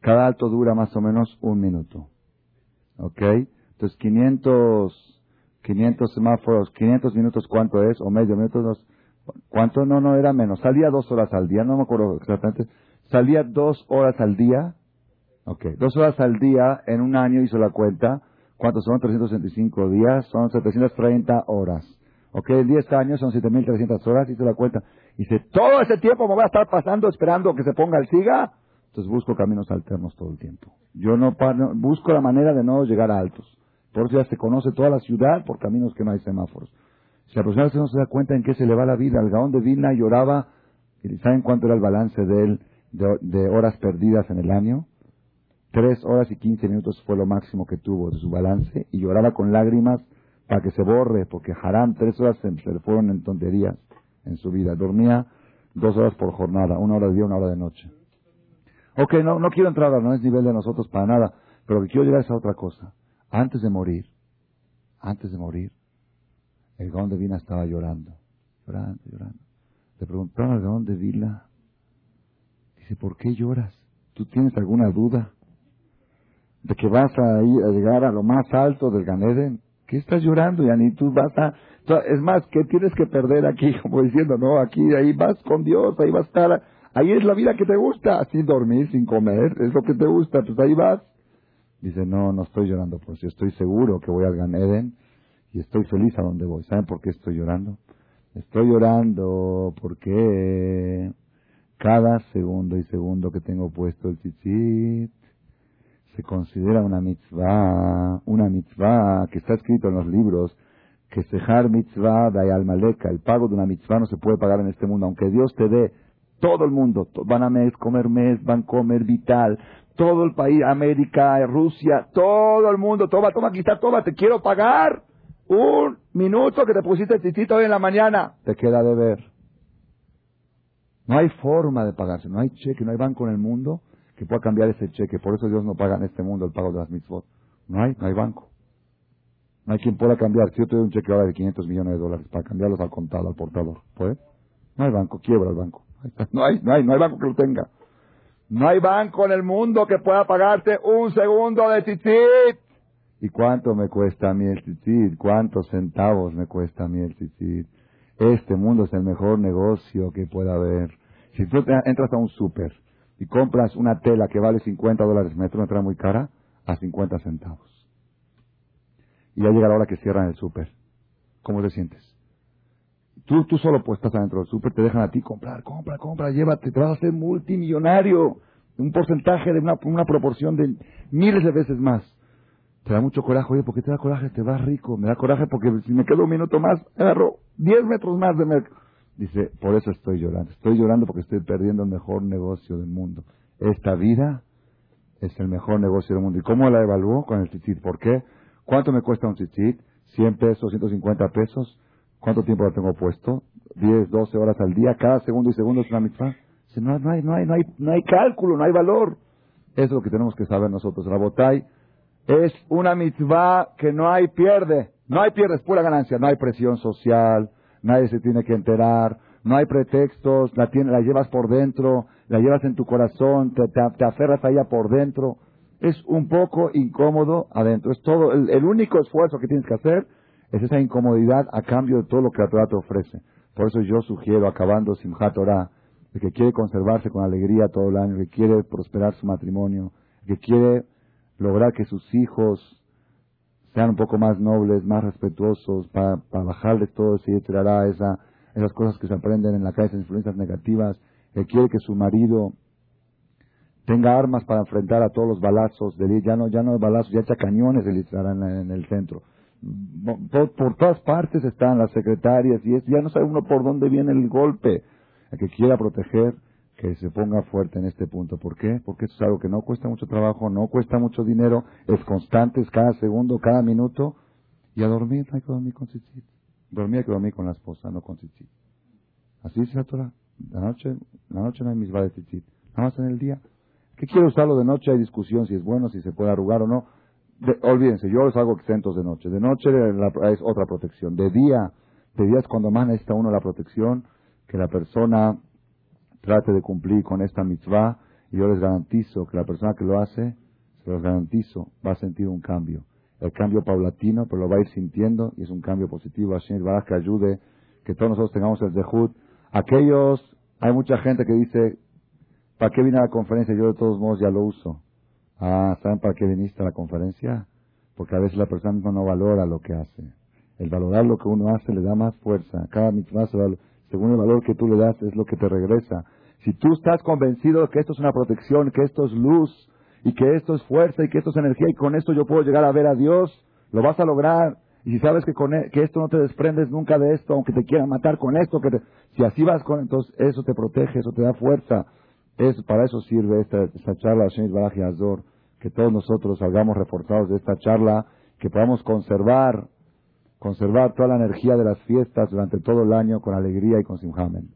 Speaker 1: cada alto dura más o menos un minuto. ¿Ok? Entonces 500 500 semáforos, 500 minutos, ¿cuánto es? O medio minuto, ¿cuánto? No, no, era menos. Salía dos horas al día, no me acuerdo exactamente. Salía dos horas al día. Ok, dos horas al día en un año hizo la cuenta. ¿Cuántos son? 365 días, son 730 horas. Ok, en 10 años son 7.300 horas, hizo la cuenta. Y dice, todo ese tiempo me voy a estar pasando esperando que se ponga el siga. Entonces busco caminos alternos todo el tiempo. Yo no busco la manera de no llegar a altos. Por eso ya se conoce toda la ciudad por caminos que no hay semáforos. Si la persona no se da cuenta en qué se le va la vida, el Gaón de Vilna lloraba, ¿y saben cuánto era el balance de él de, horas perdidas en el año? Tres horas y quince minutos fue lo máximo que tuvo de su balance y lloraba con lágrimas para que se borre, porque Haram tres horas se, le fueron en tonterías en su vida. Dormía dos horas por jornada, una hora de día, una hora de noche. Ok, no, no quiero entrar, no es nivel de nosotros para nada, pero lo que quiero llegar es a otra cosa. Antes de morir, antes de morir, el Gaón de Vila estaba llorando, llorando, llorando. Le preguntaron al Gaón de Vila, dice, ¿por qué lloras? ¿Tú tienes alguna duda de que vas a, ir a llegar a lo más alto del Ganeden? ¿Qué estás llorando, ni Tú vas a... Es más, ¿qué tienes que perder aquí? Como diciendo, no, aquí, ahí vas con Dios, ahí vas a estar... Ahí es la vida que te gusta, sin dormir, sin comer, es lo que te gusta, pues ahí vas. Dice, no, no estoy llorando por eso. Estoy seguro que voy al Gan Eden y estoy feliz a donde voy. ¿Saben por qué estoy llorando? Estoy llorando porque cada segundo y segundo que tengo puesto el tzitzit se considera una mitzvah, una mitzvah que está escrito en los libros, que sejar mitzvah de almaleka, el pago de una mitzvah no se puede pagar en este mundo, aunque Dios te dé todo el mundo, van a mes, comer mes, van a comer vital, todo el país, América, Rusia, todo el mundo, toma, toma, está, toma, te quiero pagar un minuto que te pusiste el hoy en la mañana, te queda de ver. No hay forma de pagarse, no hay cheque, no hay banco en el mundo que pueda cambiar ese cheque. Por eso Dios no paga en este mundo el pago de las mitzvot. No hay, no hay banco. No hay quien pueda cambiar. Si yo te doy un cheque ahora de 500 millones de dólares para cambiarlos al contado, al portador, ¿puede? No hay banco, quiebra el banco. No hay, no hay, no hay banco que lo tenga. No hay banco en el mundo que pueda pagarte un segundo de tzitzit. ¿Y cuánto me cuesta a mí el tzitzit? ¿Cuántos centavos me cuesta a mí el tzitzit? Este mundo es el mejor negocio que pueda haber. Si tú entras a un súper y compras una tela que vale 50 dólares metro, una tela muy cara, a 50 centavos. Y ya llega la hora que cierran el súper. ¿Cómo te sientes? Tú, tú solo pues estás adentro del súper, te dejan a ti comprar, compra, compra, llévate, te vas a hacer multimillonario. Un porcentaje de una, una proporción de miles de veces más. Te da mucho coraje, oye, ¿por qué te da coraje? Te vas rico. Me da coraje porque si me quedo un minuto más, agarro 10 metros más de mercado. Dice, por eso estoy llorando. Estoy llorando porque estoy perdiendo el mejor negocio del mundo. Esta vida es el mejor negocio del mundo. ¿Y cómo la evaluó? Con el tzitzit. ¿Por qué? ¿Cuánto me cuesta un tzitzit? ¿100 pesos, 150 pesos? ¿Cuánto tiempo lo tengo puesto? 10, 12 horas al día, cada segundo y segundo es una mitzvah. No, no, hay, no, hay, no, hay, no hay cálculo, no hay valor. Eso es lo que tenemos que saber nosotros. La botay es una mitzvah que no hay pierde. No hay pierde, es pura ganancia. No hay presión social, nadie se tiene que enterar, no hay pretextos, la, tiene, la llevas por dentro, la llevas en tu corazón, te, te, aferras a ella por dentro. Es un poco incómodo adentro. Es todo, el único esfuerzo que tienes que hacer es esa incomodidad a cambio de todo lo que la Torah te ofrece. Por eso yo sugiero, acabando Simchat Torah, el que quiere conservarse con alegría todo el año, el que quiere prosperar su matrimonio, el que quiere lograr que sus hijos sean un poco más nobles, más respetuosos, para, bajarles todo ese esa, esas cosas que se aprenden en la calle, esas influencias negativas. que quiere que su marido tenga armas para enfrentar a todos los balazos, ya no ya no balazos, ya echa cañones de en, en el centro. Por, todas partes están las secretarias y es, ya no sabe uno por dónde viene el golpe. El que quiera proteger, que se ponga fuerte en este punto. ¿Por qué? Porque esto es algo que no cuesta mucho trabajo, no cuesta mucho dinero, es constante, es cada segundo, cada minuto. Y a dormir, no hay que dormir con tzitzit. Dormir hay que dormir con la esposa, no con tzitzit. Así dice la Torah. La noche, la noche no hay misma de tzitzit. Nada más en el día. ¿Qué quiere usarlo de noche? Hay discusión si es bueno, si se puede arrugar o no. olvídense, yo los hago exentos de noche. De noche es otra protección. De día, de día es cuando más necesita uno la protección, que la persona trate de cumplir con esta mitzvah y yo les garantizo que la persona que lo hace, se los garantizo, va a sentir un cambio. El cambio paulatino, pero lo va a ir sintiendo y es un cambio positivo. Hashem va que ayude, que todos nosotros tengamos el zehut. Aquellos, hay mucha gente que dice, ¿para qué vine a la conferencia? Yo de todos modos ya lo uso. Ah, ¿saben para qué viniste a la conferencia? Porque a veces la persona no valora lo que hace. El valorar lo que uno hace le da más fuerza. Cada mitzvah se valora según el valor que tú le das, es lo que te regresa. Si tú estás convencido de que esto es una protección, que esto es luz, y que esto es fuerza, y que esto es energía, y con esto yo puedo llegar a ver a Dios, lo vas a lograr. Y si sabes que, con e, que esto no te desprendes nunca de esto, aunque te quieran matar con esto, que si así vas con, entonces eso te protege, eso te da fuerza. Es, para eso sirve esta, esta charla, Baraj Azor, que todos nosotros salgamos reforzados de esta charla, que podamos conservar conservar toda la energía de las fiestas durante todo el año con alegría y con simjamen.